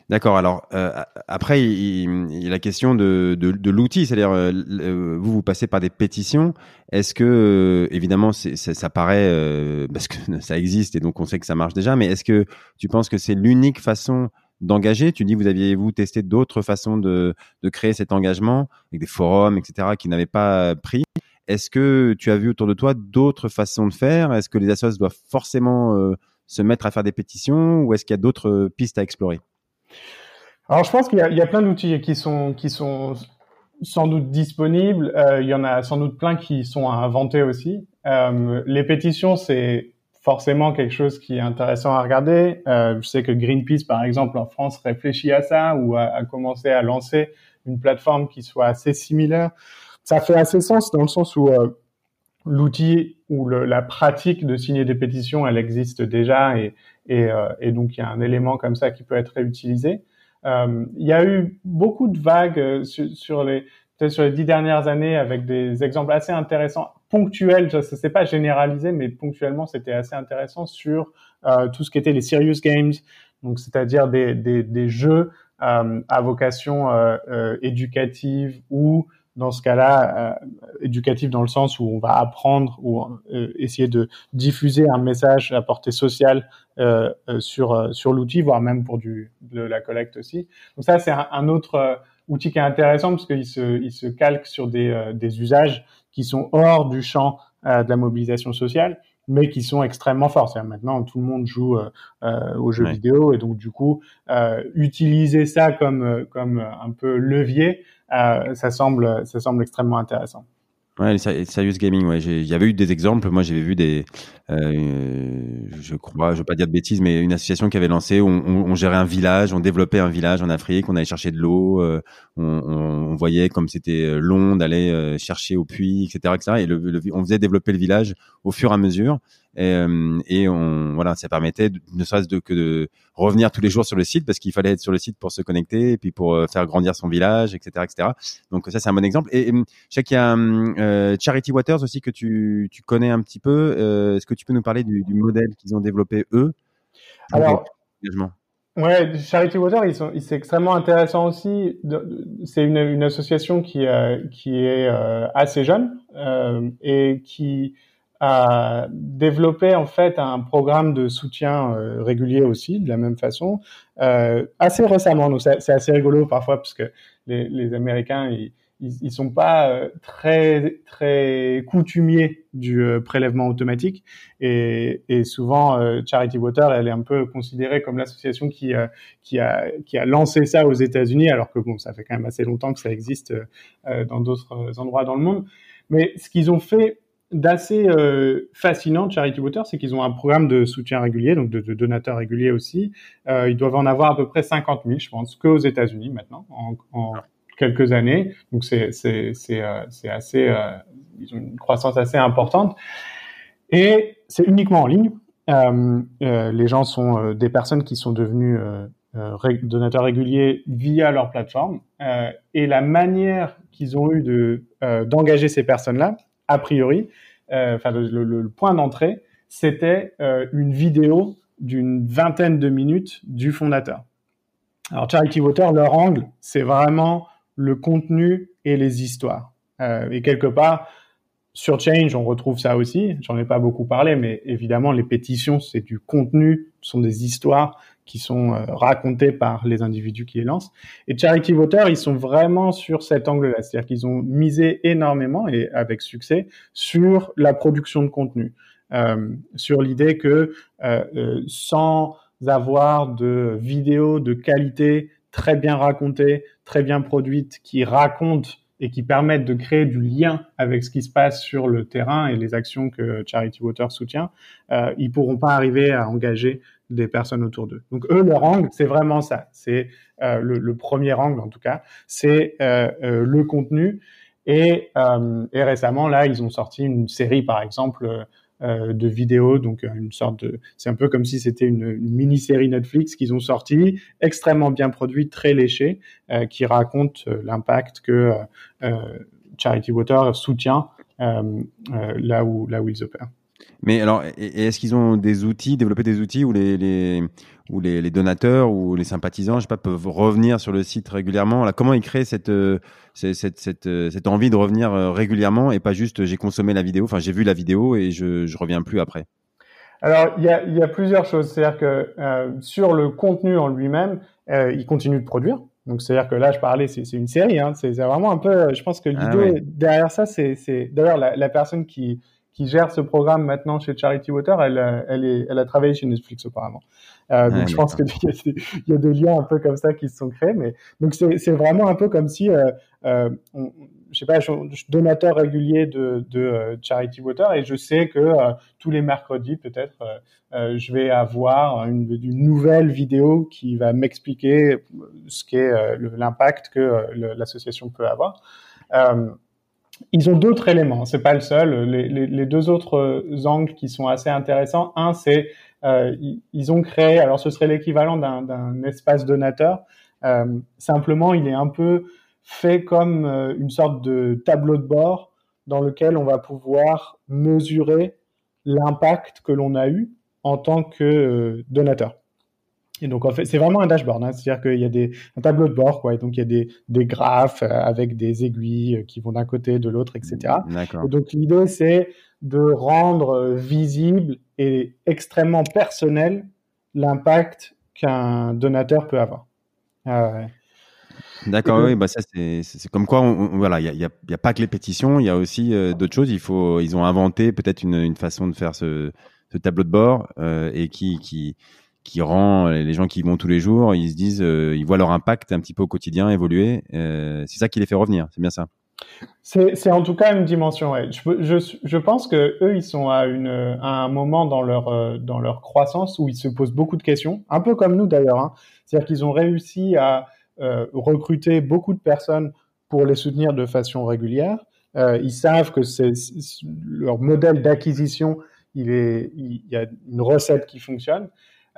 Speaker 1: D'accord. Alors euh, après, il, y a la question de, de, de l'outil, c'est-à-dire euh, vous vous passez par des pétitions. Est-ce que évidemment c'est, ça paraît parce que ça existe et donc on sait que ça marche déjà, mais est-ce que tu penses que c'est l'unique façon d'engager. Tu dis, vous aviez-vous testé d'autres façons de, de créer cet engagement avec des forums, etc., qui n'avaient pas pris. Est-ce que tu as vu autour de toi d'autres façons de faire? Est-ce que les associations doivent forcément euh, se mettre à faire des pétitions ou est-ce qu'il y a d'autres pistes à explorer?
Speaker 2: Alors, je pense qu'il y, a plein d'outils qui sont, qui sont sans doute disponibles. Euh, il y en a sans doute plein qui sont à inventer aussi. Euh, les pétitions, c'est forcément quelque chose qui est intéressant à regarder. Euh, je sais que Greenpeace, par exemple, en France, réfléchit à ça ou a, a, commencé à lancer une plateforme qui soit assez similaire. Ça fait assez sens dans le sens où euh, l'outil ou le, la pratique de signer des pétitions, elle existe déjà et, et, euh, et, donc il y a un élément comme ça qui peut être réutilisé. Euh, il y a eu beaucoup de vagues euh, sur, sur les sur les dix dernières années avec des exemples assez intéressants ponctuel, je sais pas généralisé, mais ponctuellement, c'était assez intéressant sur euh, tout ce qui était les serious games, donc c'est-à-dire des, des, des, jeux euh, à vocation euh, euh éducative ou dans ce cas-là, euh, éducatif dans le sens où on va apprendre ou euh, essayer de diffuser un message à portée sociale sur sur l'outil, voire même pour du de la collecte aussi. Donc ça, c'est un, un, autre outil qui est intéressant parce qu'il se il se calque sur des des usages qui sont hors du champ euh, de la mobilisation sociale, mais qui sont extrêmement forts. Maintenant, tout le monde joue euh, euh, aux jeux vidéo et donc du coup, utiliser ça comme comme un peu levier, ça semble ça semble extrêmement intéressant.
Speaker 1: Ouais, serious gaming, ouais. Il y avait eu des exemples. Moi, j'avais vu des, euh, je crois, je veux pas dire de bêtises, mais une association qui avait lancé, on, gérait un village, on développait un village en Afrique, on allait chercher de l'eau, euh, on, voyait comme c'était euh, long d'aller chercher au puits, etc., etc. Et le, on faisait développer le village au fur et à mesure. Euh, et, on, voilà, ça permettait ne serait-ce que de revenir tous les jours sur le site parce qu'il fallait être sur le site pour se connecter et puis pour euh, faire grandir son village, etc., etc. Donc ça, c'est un bon exemple. Et, je sais qu'il y a euh, Charity Waters aussi que tu, tu connais un petit peu. Est-ce que tu peux nous parler du, du modèle qu'ils ont développé eux
Speaker 2: Alors, Ouais, Charity Water, ils sont, c'est extrêmement intéressant aussi. C'est une, une, association qui, euh, qui est assez jeune et qui a développé en fait un programme de soutien euh, régulier aussi, de la même façon, euh, assez récemment. Donc c'est assez rigolo parfois parce que les, les Américains, ils, ils, ils sont pas euh, très très coutumiers du euh, prélèvement automatique et, et souvent euh, Charity Water elle est un peu considérée comme l'association qui qui a qui a lancé ça aux États-Unis alors que bon ça fait quand même assez longtemps que ça existe dans d'autres endroits dans le monde mais ce qu'ils ont fait d'assez euh, fascinant de Charity Water, c'est qu'ils ont un programme de soutien régulier, donc de, de donateurs réguliers aussi. Euh, ils doivent en avoir à peu près 50 000, je pense, qu'aux États-Unis maintenant, en, en, quelques années. Donc c'est c'est c'est euh, c'est assez euh, ils ont une croissance assez importante et c'est uniquement en ligne. Euh, les gens sont des personnes qui sont devenues donateurs réguliers via leur plateforme et la manière qu'ils ont eu de d'engager ces personnes-là, a priori, enfin le, point d'entrée, c'était une vidéo d'une vingtaine de minutes du fondateur. Alors Charity Water, leur angle, c'est vraiment le contenu et les histoires. Euh, et quelque part, sur Change, on retrouve ça aussi. J'en ai pas beaucoup parlé, mais évidemment, les pétitions, c'est du contenu, ce sont des histoires qui sont euh, racontées par les individus qui les lancent. Et Charity Voter, ils sont vraiment sur cet angle-là. C'est-à-dire qu'ils ont misé énormément, et avec succès, sur la production de contenu. Euh, sur l'idée que euh, euh sans avoir de vidéos de qualité très bien racontées, très bien produites, qui racontent et qui permettent de créer du lien avec ce qui se passe sur le terrain et les actions que Charity Water soutient, euh, ils pourront pas arriver à engager des personnes autour d'eux. Donc eux, leur angle, c'est vraiment ça. C'est euh, le, le, premier angle en tout cas, c'est euh, euh le contenu. Et, euh, et, récemment, là, ils ont sorti une série, par exemple, euh, de vidéos, donc euh, une sorte de, c'est un peu comme si c'était une, mini-série Netflix qu'ils ont sorti, extrêmement bien produite, très léchée, euh, qui raconte l'impact que Charity Water soutient là où là où ils opèrent.
Speaker 1: Mais alors, est-ce qu'ils ont des outils, développé des outils où les, les où les, les, donateurs ou les sympathisants, je sais pas, peuvent revenir sur le site régulièrement? Là, comment ils créent cette, cette, cette, cette, cette envie de revenir euh, régulièrement et pas juste j'ai consommé la vidéo, enfin j'ai vu la vidéo et je je reviens plus après?
Speaker 2: Alors, il y a, il y a plusieurs choses. C'est-à-dire que euh, sur le contenu en lui-même, euh, il continue de produire. Donc, c'est-à-dire que là, je parlais, c'est une série. Hein, c'est vraiment un peu. Je pense que ah l'idée derrière ça, c'est d'ailleurs la, la personne qui qui gère ce programme maintenant chez Charity Water, elle, elle, est, elle a travaillé chez Netflix auparavant. Euh, donc je pense qu'il y, y, a des liens un peu comme ça qui se sont créés. Mais donc c'est vraiment un peu comme si, euh, euh, on, je sais pas, je, suis donateur régulier de, de euh, Charity Water et je sais que euh, tous les mercredis peut-être je vais avoir une, une, nouvelle vidéo qui va m'expliquer ce qu'est l'impact que l'association peut avoir. Ils ont d'autres éléments, c'est pas le seul. Les, deux autres angles qui sont assez intéressants, un c'est euh, ils, ont créé, alors ce serait l'équivalent d'un espace donateur. Euh, simplement, il est un peu fait comme euh, une sorte de tableau de bord dans lequel on va pouvoir mesurer l'impact que l'on a eu en tant que euh, donateur. Et donc, en fait, c'est vraiment un dashboard. Hein. C'est-à-dire qu'il y a des, un tableau de bord, quoi. Et donc, il y a des, des graphes euh, avec des aiguilles euh, qui vont d'un côté, de l'autre, etc. Et donc, l'idée, c'est de rendre euh, visible et extrêmement personnel l'impact qu'un donateur peut avoir.
Speaker 1: Ah D'accord, oui, bah ça c'est comme quoi, on, voilà, il y a, a, y a, pas que les pétitions, il y a aussi d'autres choses. Il faut, ils ont inventé peut-être une, une, façon de faire ce, ce tableau de bord euh, et qui, qui, qui rend les gens qui vont tous les jours, ils se disent, euh, ils voient leur impact un petit peu au quotidien évoluer. Euh, c'est ça qui les fait revenir, c'est bien ça.
Speaker 2: C'est en tout cas une dimension. Je, pense que eux, ils sont à, un moment dans leur, euh, dans leur croissance où ils se posent beaucoup de questions, un peu comme nous d'ailleurs. Hein. C'est-à-dire qu'ils ont réussi à euh, recruter beaucoup de personnes pour les soutenir de façon régulière. Euh, ils savent que c'est leur modèle d'acquisition il, y a une recette qui fonctionne.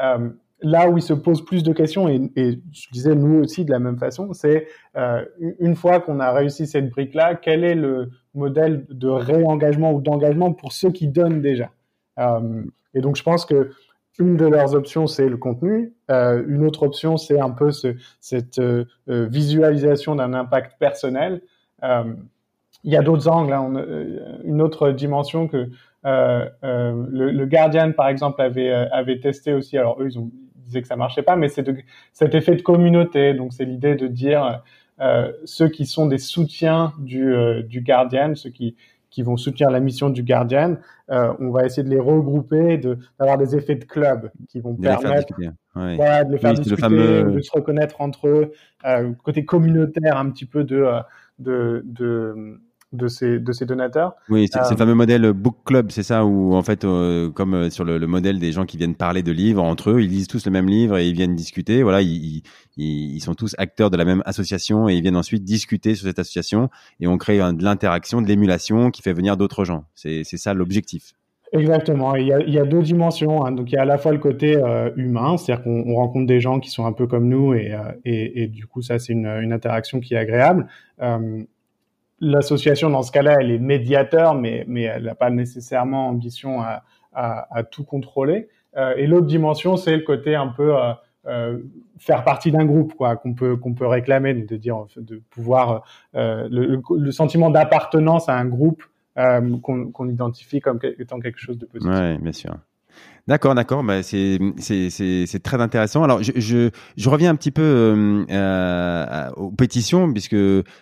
Speaker 2: Euh, là où il se pose plus de questions, et, je disais nous aussi de la même façon, c'est euh, une fois qu'on a réussi cette brique-là, quel est le modèle de réengagement ou d'engagement pour ceux qui donnent déjà? Euh, Et donc je pense que une de leurs options, c'est le contenu. Une autre option, c'est un peu ce, cette visualisation d'un impact personnel. Il y a d'autres angles. Hein. Une autre dimension que le, le, Guardian, par exemple, avait, avait testé aussi. Alors eux, ils ont disaient que ça marchait pas, mais c'est cet effet de communauté. Donc c'est l'idée de dire ceux qui sont des soutiens du, du Guardian, ceux qui qui vont soutenir la mission du Guardian, euh, on va essayer de les regrouper, d'avoir des effets de club qui vont permettre de les faire discuter, de se reconnaître entre eux, euh, côté communautaire un petit peu de, euh, de, de de ces, de ces donateurs.
Speaker 1: Oui, c'est le euh, fameux modèle book club, c'est ça, où en fait, euh, comme euh, sur le, le, modèle des gens qui viennent parler de livres entre eux, ils lisent tous le même livre et ils viennent discuter. Voilà, ils, ils, ils sont tous acteurs de la même association et ils viennent ensuite discuter sur cette association et on crée de l'interaction, de l'émulation qui fait venir d'autres gens. C'est ça l'objectif.
Speaker 2: Exactement. Il y a, il y a deux dimensions. Hein. Donc il y a à la fois le côté euh, humain, c'est-à-dire qu'on rencontre des gens qui sont un peu comme nous et, et, et du coup ça c'est une, une, interaction qui est agréable. Euh, l'association, dans ce cas-là, elle est médiateur, mais, mais elle n'a pas nécessairement ambition à, à, à tout contrôler. Euh, et l'autre dimension, c'est le côté un peu euh, euh faire partie d'un groupe, quoi, qu'on peut qu'on peut réclamer, de dire de pouvoir euh, le, le, sentiment d'appartenance à un groupe euh, qu'on identifie comme étant quelque chose de positif.
Speaker 1: Ouais, bien sûr. D'accord, d'accord. Bah, c'est c'est très intéressant. Alors je, je, je reviens un petit peu euh, euh, aux pétitions puisque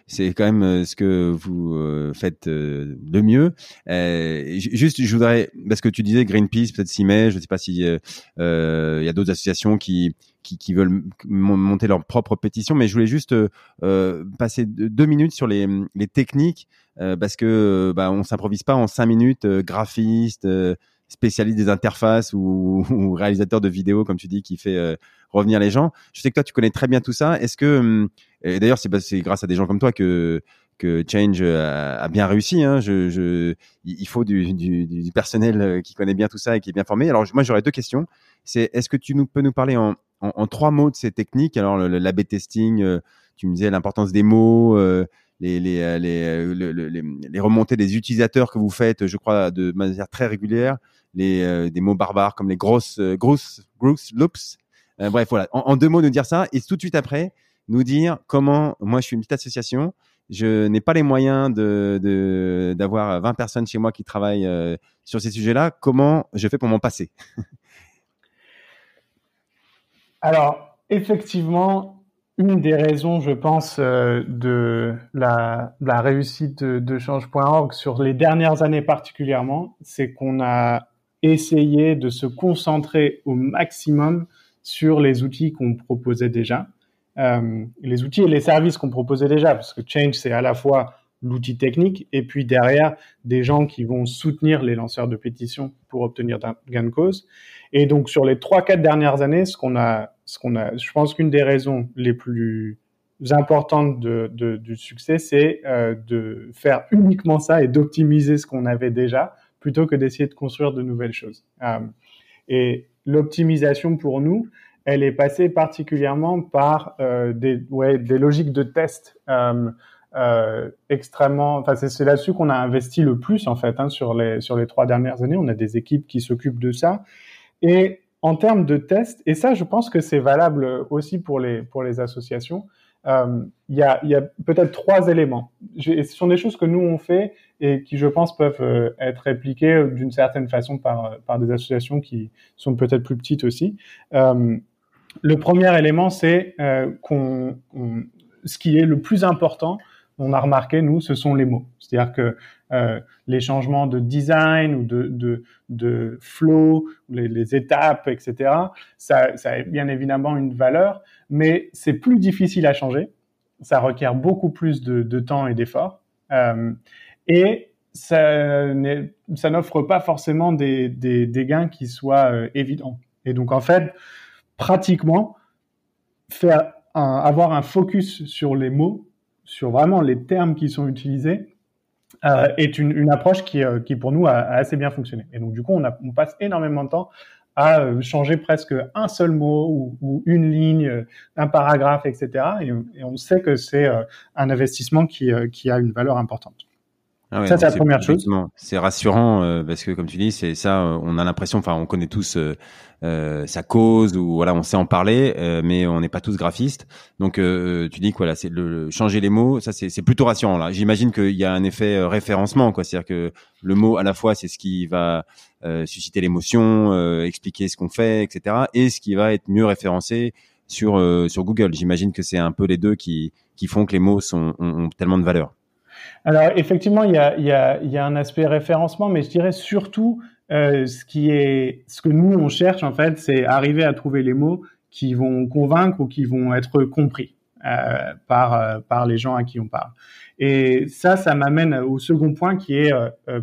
Speaker 1: c'est quand même euh, ce que vous euh, faites de mieux. Euh, juste, je voudrais parce que tu disais Greenpeace peut-être s'y met. Je ne sais pas si il y a d'autres associations qui qui, qui, veulent monter leur propre pétition, mais je voulais juste euh, passer deux minutes sur les, les techniques euh, parce que bah, on s'improvise pas en cinq minutes, graphiste, spécialiste des interfaces ou, réalisateur de vidéos, comme tu dis, qui fait euh, revenir les gens. Je sais que toi, tu connais très bien tout ça. Est-ce que, hum, d'ailleurs, c'est grâce à des gens comme toi que Change a, bien réussi. Hein. Il faut du, personnel euh, qui connaît bien tout ça et qui est bien formé. Alors moi, j'aurais deux questions. C'est est-ce que tu peux nous parler en, trois mots de ces techniques? Alors l'AB testing, euh, tu me disais l'importance des mots. Les, remontées des utilisateurs que vous faites, je crois, de manière très régulière les, euh, des mots barbares comme les grosses, euh, grosses, grosses loops. Euh, bref, voilà. En, deux mots, nous dire ça et tout de suite après, nous dire comment, moi, je suis une petite association, je n'ai pas les moyens de d'avoir 20 personnes chez moi qui travaillent sur ces sujets-là. Comment je fais pour m'en passer?
Speaker 2: Alors, effectivement, une des raisons, je pense, de la, la réussite de, de Change.org sur les dernières années particulièrement, c'est qu'on a essayer de se concentrer au maximum sur les outils qu'on proposait déjà, euh, les outils et les services qu'on proposait déjà, parce que Change, c'est à la fois l'outil technique et puis derrière des gens qui vont soutenir les lanceurs de pétitions pour obtenir gain de cause. Et donc sur les trois quatre dernières années, ce qu'on a, ce qu'on a, je pense qu'une des raisons les plus importantes du succès, c'est euh, de faire uniquement ça et d'optimiser ce qu'on avait déjà plutôt que d'essayer de construire de nouvelles choses. Euh, et l'optimisation pour nous, elle est passée particulièrement par euh, des, ouais, des logiques de test euh, extrêmement. Enfin, c'est là-dessus qu'on a investi le plus en fait hein, sur les sur les trois dernières années. On a des équipes qui s'occupent de ça. Et en termes de tests, et ça, je pense que c'est valable aussi pour les pour les associations. Il y a, y a peut-être trois éléments. Ce sont des choses que nous on fait et qui, je pense, peuvent euh, être répliquées d'une certaine façon par, par des associations qui sont peut-être plus petites aussi. Euh, le premier élément, c'est euh, qu'on, ce qui est le plus important, on a remarqué, nous, ce sont les mots. C'est-à-dire que euh, les changements de design ou de, de, de flow, les, étapes, etc., ça, a bien évidemment une valeur, mais c'est plus difficile à changer. Ça requiert beaucoup plus de, de temps et d'efforts. Euh, et ça, n'offre pas forcément des, gains qui soient euh, évidents. Et donc, en fait, pratiquement, avoir un focus sur les mots, sur vraiment les termes qui sont utilisés, euh, est une, approche qui, euh, pour nous a, assez bien fonctionné. Et donc du coup, on, passe énormément de temps à changer presque un seul mot ou, une ligne, un paragraphe, etc. Et, on sait que c'est un investissement qui a une valeur importante.
Speaker 1: Ah ça, c'est la première chose. C'est rassurant euh, parce que, comme tu dis, c'est ça. Euh, on a l'impression, enfin, on connaît tous euh, sa cause ou voilà, on sait en parler, mais on n'est pas tous graphistes. Donc, tu dis que voilà, c'est le, changer les mots. Ça, c'est plutôt rassurant. Là, j'imagine qu'il y a un effet référencement, quoi. C'est-à-dire que le mot, à la fois, c'est ce qui va susciter l'émotion, expliquer ce qu'on fait, etc., et ce qui va être mieux référencé sur sur Google. J'imagine que c'est un peu les deux qui qui font que les mots sont, ont tellement de valeur.
Speaker 2: Alors effectivement, il y a, un aspect référencement, mais je dirais surtout euh, ce que nous on cherche en fait, c'est arriver à trouver les mots qui vont convaincre ou qui vont être compris euh, par euh, par les gens à qui on parle. Et ça, ça m'amène au second point qui est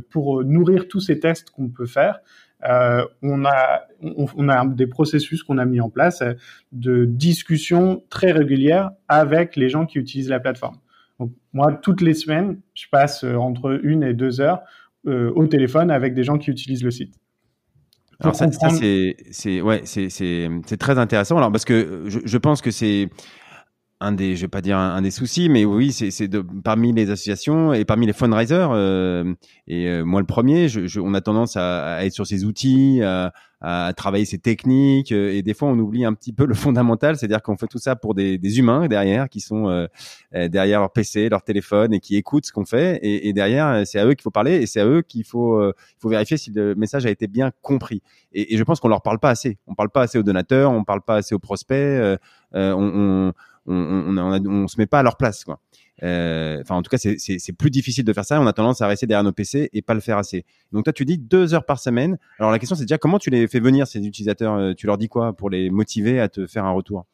Speaker 2: pour nourrir tous ces tests qu'on peut faire. On a on, a des processus qu'on a mis en place de discussion très régulière avec les gens qui utilisent la plateforme. Donc, moi, toutes les semaines, je passe euh, entre une et deux heures euh, au téléphone avec des gens qui utilisent le site.
Speaker 1: Alors ça, ça c'est ouais, c'est très intéressant. Alors parce que je, je pense que c'est un des, je vais pas dire un, des soucis, mais oui, c'est parmi les associations et parmi les fundraisers. Euh, et euh, moi, le premier, je, je, on a tendance à, à, être sur ces outils, à, à, travailler ces techniques, euh, et des fois, on oublie un petit peu le fondamental, c'est-à-dire qu'on fait tout ça pour des, des, humains derrière, qui sont euh, derrière leur PC, leur téléphone, et qui écoutent ce qu'on fait. Et, et derrière, c'est à eux qu'il faut parler, et c'est à eux qu'il faut, il faut vérifier si le message a été bien compris. Et, et je pense qu'on leur parle pas assez. On parle pas assez aux donateurs, on parle pas assez aux prospects. on, on on, se met pas à leur place, quoi. Euh, enfin, en tout cas, c'est plus difficile de faire ça. On a tendance à rester derrière nos PC et pas le faire assez. Donc, toi, tu dis deux heures par semaine. Alors, la question, c'est déjà comment tu les fais venir ces utilisateurs? Euh, Tu leur dis quoi pour les motiver à te faire un retour?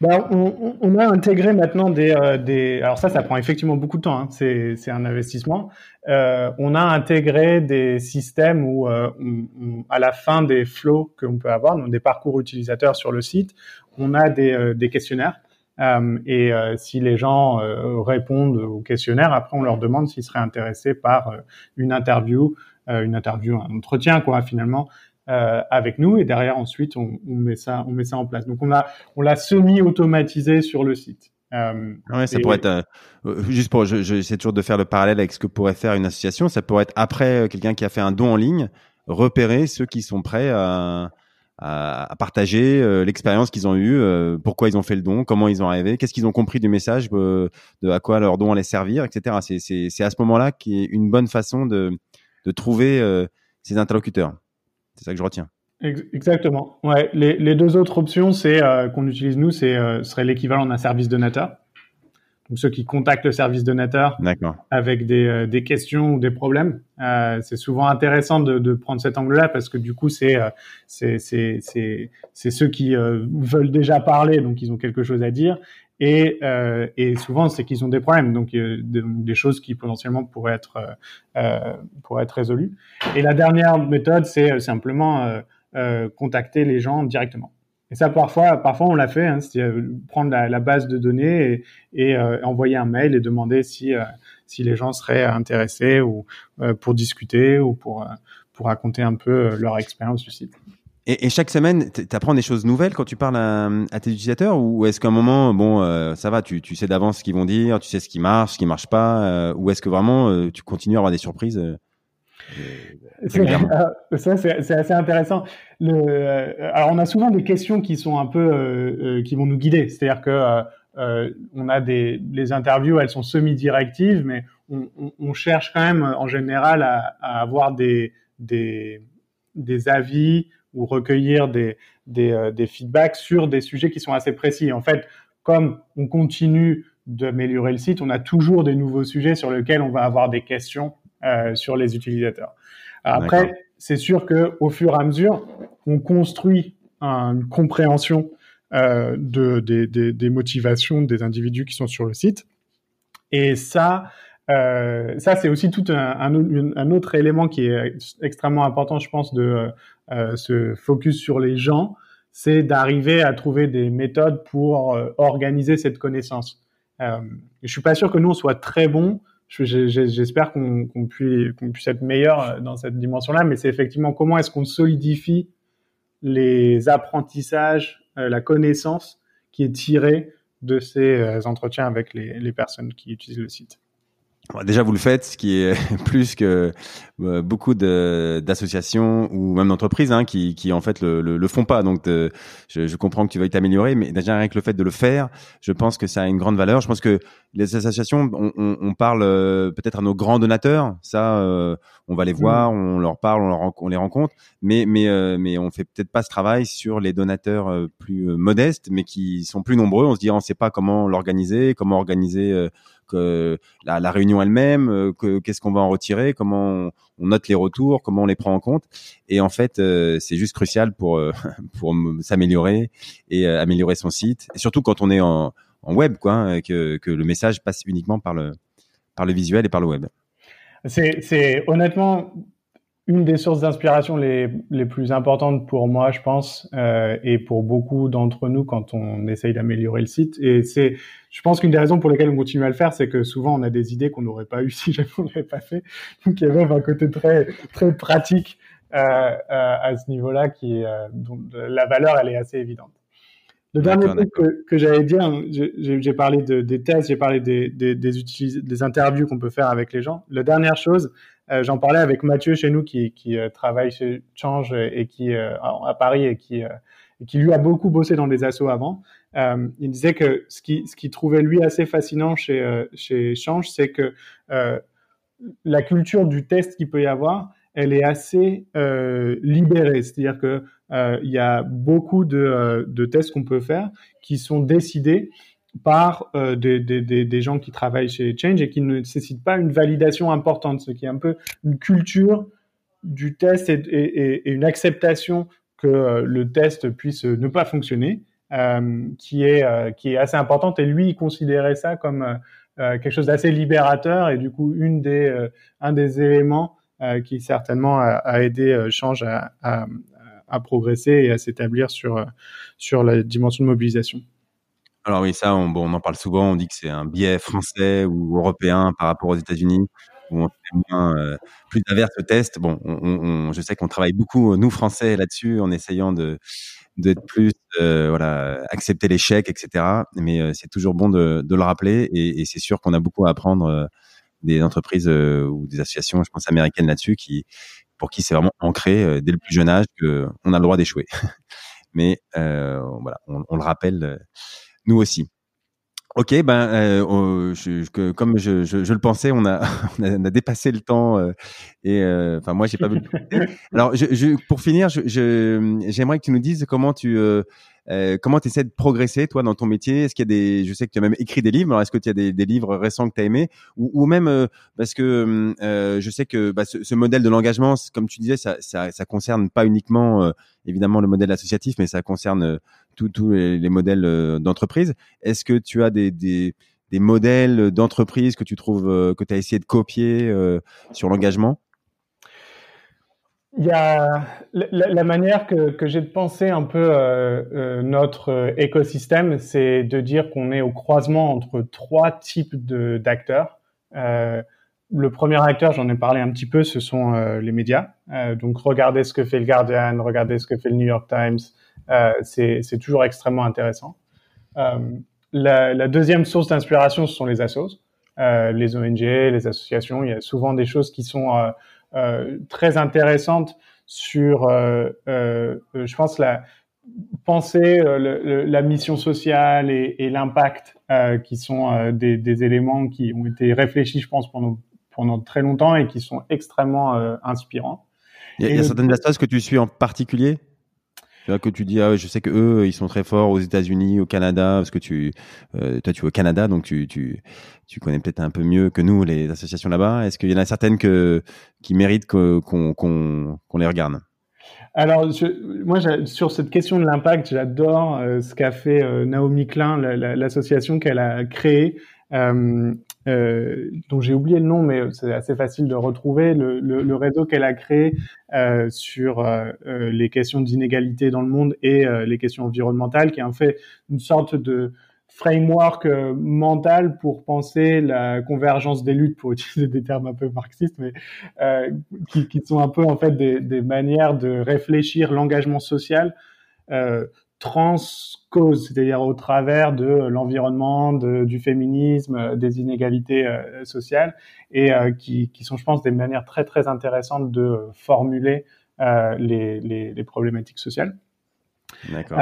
Speaker 2: Bah, on, a intégré maintenant des, euh, des, Alors ça, ça prend effectivement beaucoup de temps. Hein. C'est un investissement. On a intégré des systèmes où, à la fin des flows qu'on peut avoir, donc des parcours utilisateurs sur le site, on a des, questionnaires et euh, si les gens euh, répondent au questionnaire, après on leur demande s'ils seraient intéressés par une interview, une interview, un entretien quoi finalement avec nous. Et derrière ensuite on, on, met ça, on met ça en place. Donc on a, on l'a semi-automatisé sur le site.
Speaker 1: Euh, ouais, ça pourrait être juste pour, j'essaie toujours de faire le parallèle avec ce que pourrait faire une association. Ça pourrait être après quelqu'un qui a fait un don en ligne, repérer ceux qui sont prêts à, à, partager euh, l'expérience qu'ils ont eue, euh, pourquoi ils ont fait le don, comment ils ont rêvé, qu'est-ce qu'ils ont compris du message, euh, de à quoi leur don allait servir, etc. C'est à ce moment-là qui est une bonne façon de, de trouver ces interlocuteurs. C'est ça que je retiens.
Speaker 2: Exactement. Ouais. Les, les deux autres options, c'est qu'on utilise nous, c'est serait l'équivalent d'un service donateur donc ceux qui contactent le service donateur avec des, euh, des, questions ou des problèmes. Euh, c'est souvent intéressant de, de prendre cet angle-là parce que du coup, c'est euh, c'est c'est ceux qui euh, veulent déjà parler, donc ils ont quelque chose à dire. Et, euh, et souvent, c'est qu'ils ont des problèmes, donc des, choses qui potentiellement pourraient être pourraient être résolues. Et la dernière méthode, c'est simplement contacter les gens directement. Et ça, parfois, parfois on l'a fait, hein, c'est prendre la, base de données et, euh, envoyer un mail et demander si, euh, si les gens seraient intéressés ou euh, pour discuter ou pour, pour raconter un peu leur expérience du site.
Speaker 1: Et, chaque semaine, tu apprends des choses nouvelles quand tu parles à, tes utilisateurs ou est-ce qu'à un moment, bon, ça va, tu, tu sais d'avance ce qu'ils vont dire, tu sais ce qui marche, ce qui marche pas, ou est-ce que vraiment tu continues à avoir des surprises
Speaker 2: ça, c'est assez intéressant. Le, euh, alors, on a souvent des questions qui sont un peu, euh, euh, qui vont nous guider. C'est-à-dire que euh, on a des les interviews, elles sont semi-directives, mais on, on, on, cherche quand même en général à, à avoir des, des, des avis ou recueillir des, des, des feedbacks sur des sujets qui sont assez précis. En fait, comme on continue d'améliorer le site, on a toujours des nouveaux sujets sur lesquels on va avoir des questions euh, sur les utilisateurs. Après, c'est sûr que au fur et à mesure, on construit une compréhension euh, de, des, des, des, motivations des individus qui sont sur le site. Et ça, euh, ça c'est aussi tout un, un, un, autre élément qui est extrêmement important, je pense, de euh, se focus sur les gens, c'est d'arriver à trouver des méthodes pour organiser cette connaissance. Je suis pas sûr que nous on soit très bons j'espère qu'on puisse, être meilleur dans cette dimension-là, mais c'est effectivement comment est-ce qu'on solidifie les apprentissages, la connaissance qui est tirée de ces entretiens avec les personnes qui utilisent le site.
Speaker 1: Déjà, vous le faites, ce qui est plus que euh, beaucoup d'associations ou même d'entreprises hein, qui, qui en fait le, le, le font pas. Donc, je, je, comprends que tu veuilles t'améliorer, mais déjà rien que le fait de le faire, je pense que ça a une grande valeur. Je pense que les associations, on, on, on parle euh, peut-être à nos grands donateurs, ça, euh, on va les voir, mmh. on leur parle, on, leur, on les rencontre, mais mais mais on fait peut-être pas ce travail sur les donateurs plus modestes, mais qui sont plus nombreux. On se dit, on sait pas comment l'organiser, comment organiser que la, réunion elle-même, euh, que qu'est-ce qu'on va en retirer, comment on, note les retours, comment on les prend en compte. Et en fait, euh, c'est juste crucial pour euh, pour s'améliorer et améliorer son site. Surtout quand on est en, en web, quoi, hein, que, que le message passe uniquement par le par le visuel et par le web.
Speaker 2: C'est honnêtement une des sources d'inspiration les, les, plus importantes pour moi, je pense, euh, et pour beaucoup d'entre nous quand on essaye d'améliorer le site. Et c'est, je pense qu'une des raisons pour lesquelles on continue à le faire, c'est que souvent on a des idées qu'on n'aurait pas eues si jamais on l'avait pas fait. Donc il y a même un côté très très pratique euh, euh, à ce niveau-là qui est, euh, dont la valeur elle est assez évidente. Le dernier truc que, que j'allais dire, j'ai parlé de, des tests, j'ai parlé des, des, des, des interviews qu'on peut faire avec les gens. La dernière chose, j'en parlais avec Mathieu chez nous qui, qui euh, travaille chez Change et qui euh, à Paris et qui qui lui a beaucoup bossé dans des assos avant. il disait que ce qui ce qui trouvait lui assez fascinant chez chez Change, c'est que la culture du test qu'il peut y avoir, elle est assez libérée. C'est-à-dire que il y a beaucoup de, de tests qu'on peut faire qui sont décidés par euh, des, des, des, gens qui travaillent chez Change et qui ne nécessitent pas une validation importante, ce qui est un peu une culture du test et, et, et une acceptation que euh, le test puisse ne pas fonctionner, euh, qui est euh, qui est assez importante. Et lui, il considérait ça comme quelque chose d'assez libérateur et du coup une des un des éléments qui certainement a, a aidé Change à, à, à, progresser et à s'établir sur sur la dimension de mobilisation.
Speaker 1: Alors oui, ça, on, bon, on en parle souvent. On dit que c'est un biais français ou européen par rapport aux États-Unis, où on fait moins, euh, plus d'averses au test. Bon, on, on, je sais qu'on travaille beaucoup, nous Français, là-dessus, en essayant de d'être plus, euh, voilà, accepter l'échec, etc. Mais euh, c'est toujours bon de, de, le rappeler, et, et c'est sûr qu'on a beaucoup à apprendre euh, des entreprises ou des associations, je pense américaines là-dessus, qui pour qui c'est vraiment ancré dès le plus jeune âge que on a le droit d'échouer. Mais voilà, on, on, le rappelle nous aussi. Ok, ben, euh, je, comme je, je, je, le pensais, on a, on a, dépassé le temps euh, et euh, enfin moi j'ai pas vu. Alors, je, pour finir, j'aimerais que tu nous dises comment tu euh, euh, comment essaies de progresser, toi, dans ton métier Est-ce qu'il y a des... Je sais que tu as même écrit des livres. Alors, est-ce que tu as des, des, livres récents que tu as aimés? Ou, ou, même, parce que je sais que bah, ce, ce, modèle de l'engagement, comme tu disais, ça, ça, ça concerne pas uniquement, évidemment, le modèle associatif, mais ça concerne tous les, les, modèles d'entreprise. Est-ce que tu as des, modèles d'entreprise que tu trouves, que tu as essayé de copier sur l'engagement?
Speaker 2: Il y a la, manière que, j'ai de penser un peu euh, euh, notre écosystème, c'est de dire qu'on est au croisement entre trois types d'acteurs. Euh, le premier acteur, j'en ai parlé un petit peu, ce sont euh, les médias. Euh, donc regardez ce que fait le Guardian, regardez ce que fait le New York Times. c'est toujours extrêmement intéressant. La, deuxième source d'inspiration, ce sont les assos, les ONG, les associations. Il y a souvent des choses qui sont euh, très intéressante sur, euh, euh, je pense, la, penser la mission sociale et, et l'impact qui sont des, des, éléments qui ont été réfléchis, je pense, pendant, pendant très longtemps et qui sont extrêmement inspirants.
Speaker 1: Il y a, y a certaines assos que tu suis en particulier? Que tu dis, ah je sais que eux, ils sont très forts aux États-Unis, au Canada, parce que tu, euh, toi, tu es au Canada, donc tu, tu, tu connais peut-être un peu mieux que nous les associations là-bas. Est-ce qu'il y en a certaines que, qui méritent qu'on, qu'on, qu'on les regarde?
Speaker 2: Alors, je, moi, sur cette question de l'impact, j'adore euh, ce qu'a fait euh, Naomi Klein, l'association qu'elle a créée euh, euh, dont j'ai oublié le nom, mais c'est assez facile de retrouver, le, le, le réseau qu'elle a créé euh, sur euh, euh les questions d'inégalité dans le monde et euh, les questions environnementales, qui est en fait une sorte de framework mental pour penser la convergence des luttes, pour utiliser des termes un peu marxistes, mais qui, qui, sont un peu en fait des, des manières de réfléchir l'engagement social transcause, c'est-à-dire au travers de l'environnement, du féminisme, des inégalités euh, sociales, et euh, qui, sont, je pense, des manières très très intéressantes de formuler euh, les, problématiques sociales. D'accord.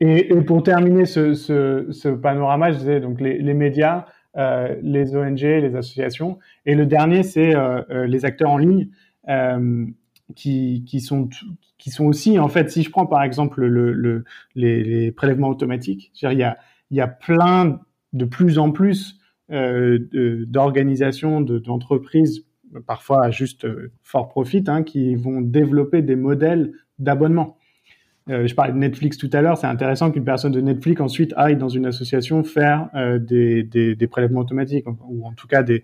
Speaker 2: Et, pour terminer ce, panorama, je disais donc les, médias, les ONG, les associations, et le dernier, c'est les acteurs en ligne qui, sont, aussi, en fait, si je prends par exemple le, le, les, prélèvements automatiques, il y a, plein de plus en plus euh, d'organisations, d'entreprises, parfois juste euh, fort profit, hein, qui vont développer des modèles d'abonnement. Euh, je parlais de Netflix tout à l'heure, c'est intéressant qu'une personne de Netflix ensuite aille dans une association faire des, prélèvements automatiques, ou en tout cas des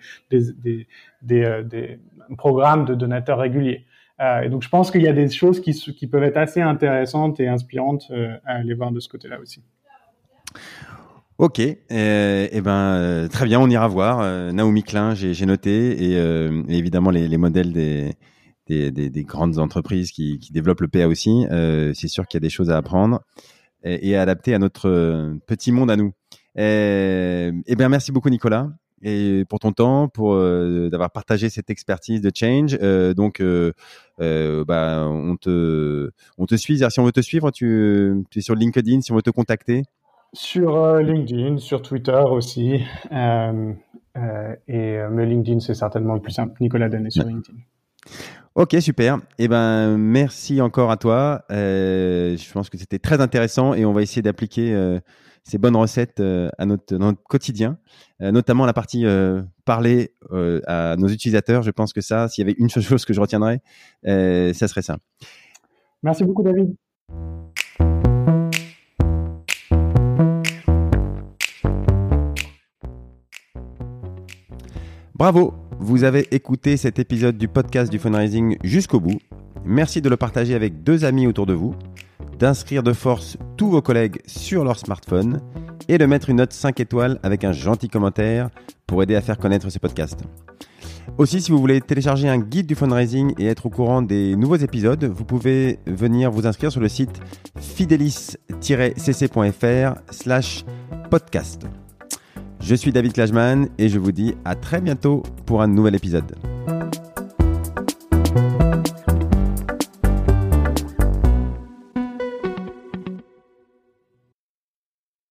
Speaker 2: programmes de donateurs réguliers. Euh, donc, je pense qu'il y a des choses qui, peuvent être assez intéressantes et inspirantes euh, à aller voir de ce côté-là aussi.
Speaker 1: Ok, et, euh, eh ben très bien, on ira voir. Naomi Klein, j'ai noté, et, évidemment les, les modèles des, des, des, des, grandes entreprises qui, développent le PA aussi. C'est sûr qu'il y a des choses à apprendre et, et à adapter à notre petit monde à nous. Eh bien, merci beaucoup Nicolas et pour ton temps, pour euh, d'avoir partagé cette expertise de change. Euh, donc, euh, bah, on te, on te suit. Si on veut te suivre, tu, tu es sur LinkedIn. Si on veut te contacter?
Speaker 2: Sur LinkedIn, sur Twitter aussi. et mais LinkedIn, c'est certainement le plus simple. Nicolas Danet sur LinkedIn.
Speaker 1: Ok, super. Eh ben, merci encore à toi. je pense que c'était très intéressant et on va essayer d'appliquer ces bonnes recettes euh, à notre, dans notre quotidien, euh, notamment la partie euh, parler à nos utilisateurs. Je pense que ça, s'il y avait une chose que je retiendrais, ça serait ça.
Speaker 2: Merci beaucoup, David.
Speaker 1: Bravo, vous avez écouté cet épisode du podcast du fundraising jusqu'au bout. Merci de le partager avec deux amis autour de vous d'inscrire de force tous vos collègues sur leur smartphone et de mettre une note 5 étoiles avec un gentil commentaire pour aider à faire connaître ce podcast. Aussi, si vous voulez télécharger un guide du fundraising et être au courant des nouveaux épisodes, vous pouvez venir vous inscrire sur le site fidelis-cc.fr slash podcast. Je suis David Klajman et je vous dis à très bientôt pour un nouvel épisode.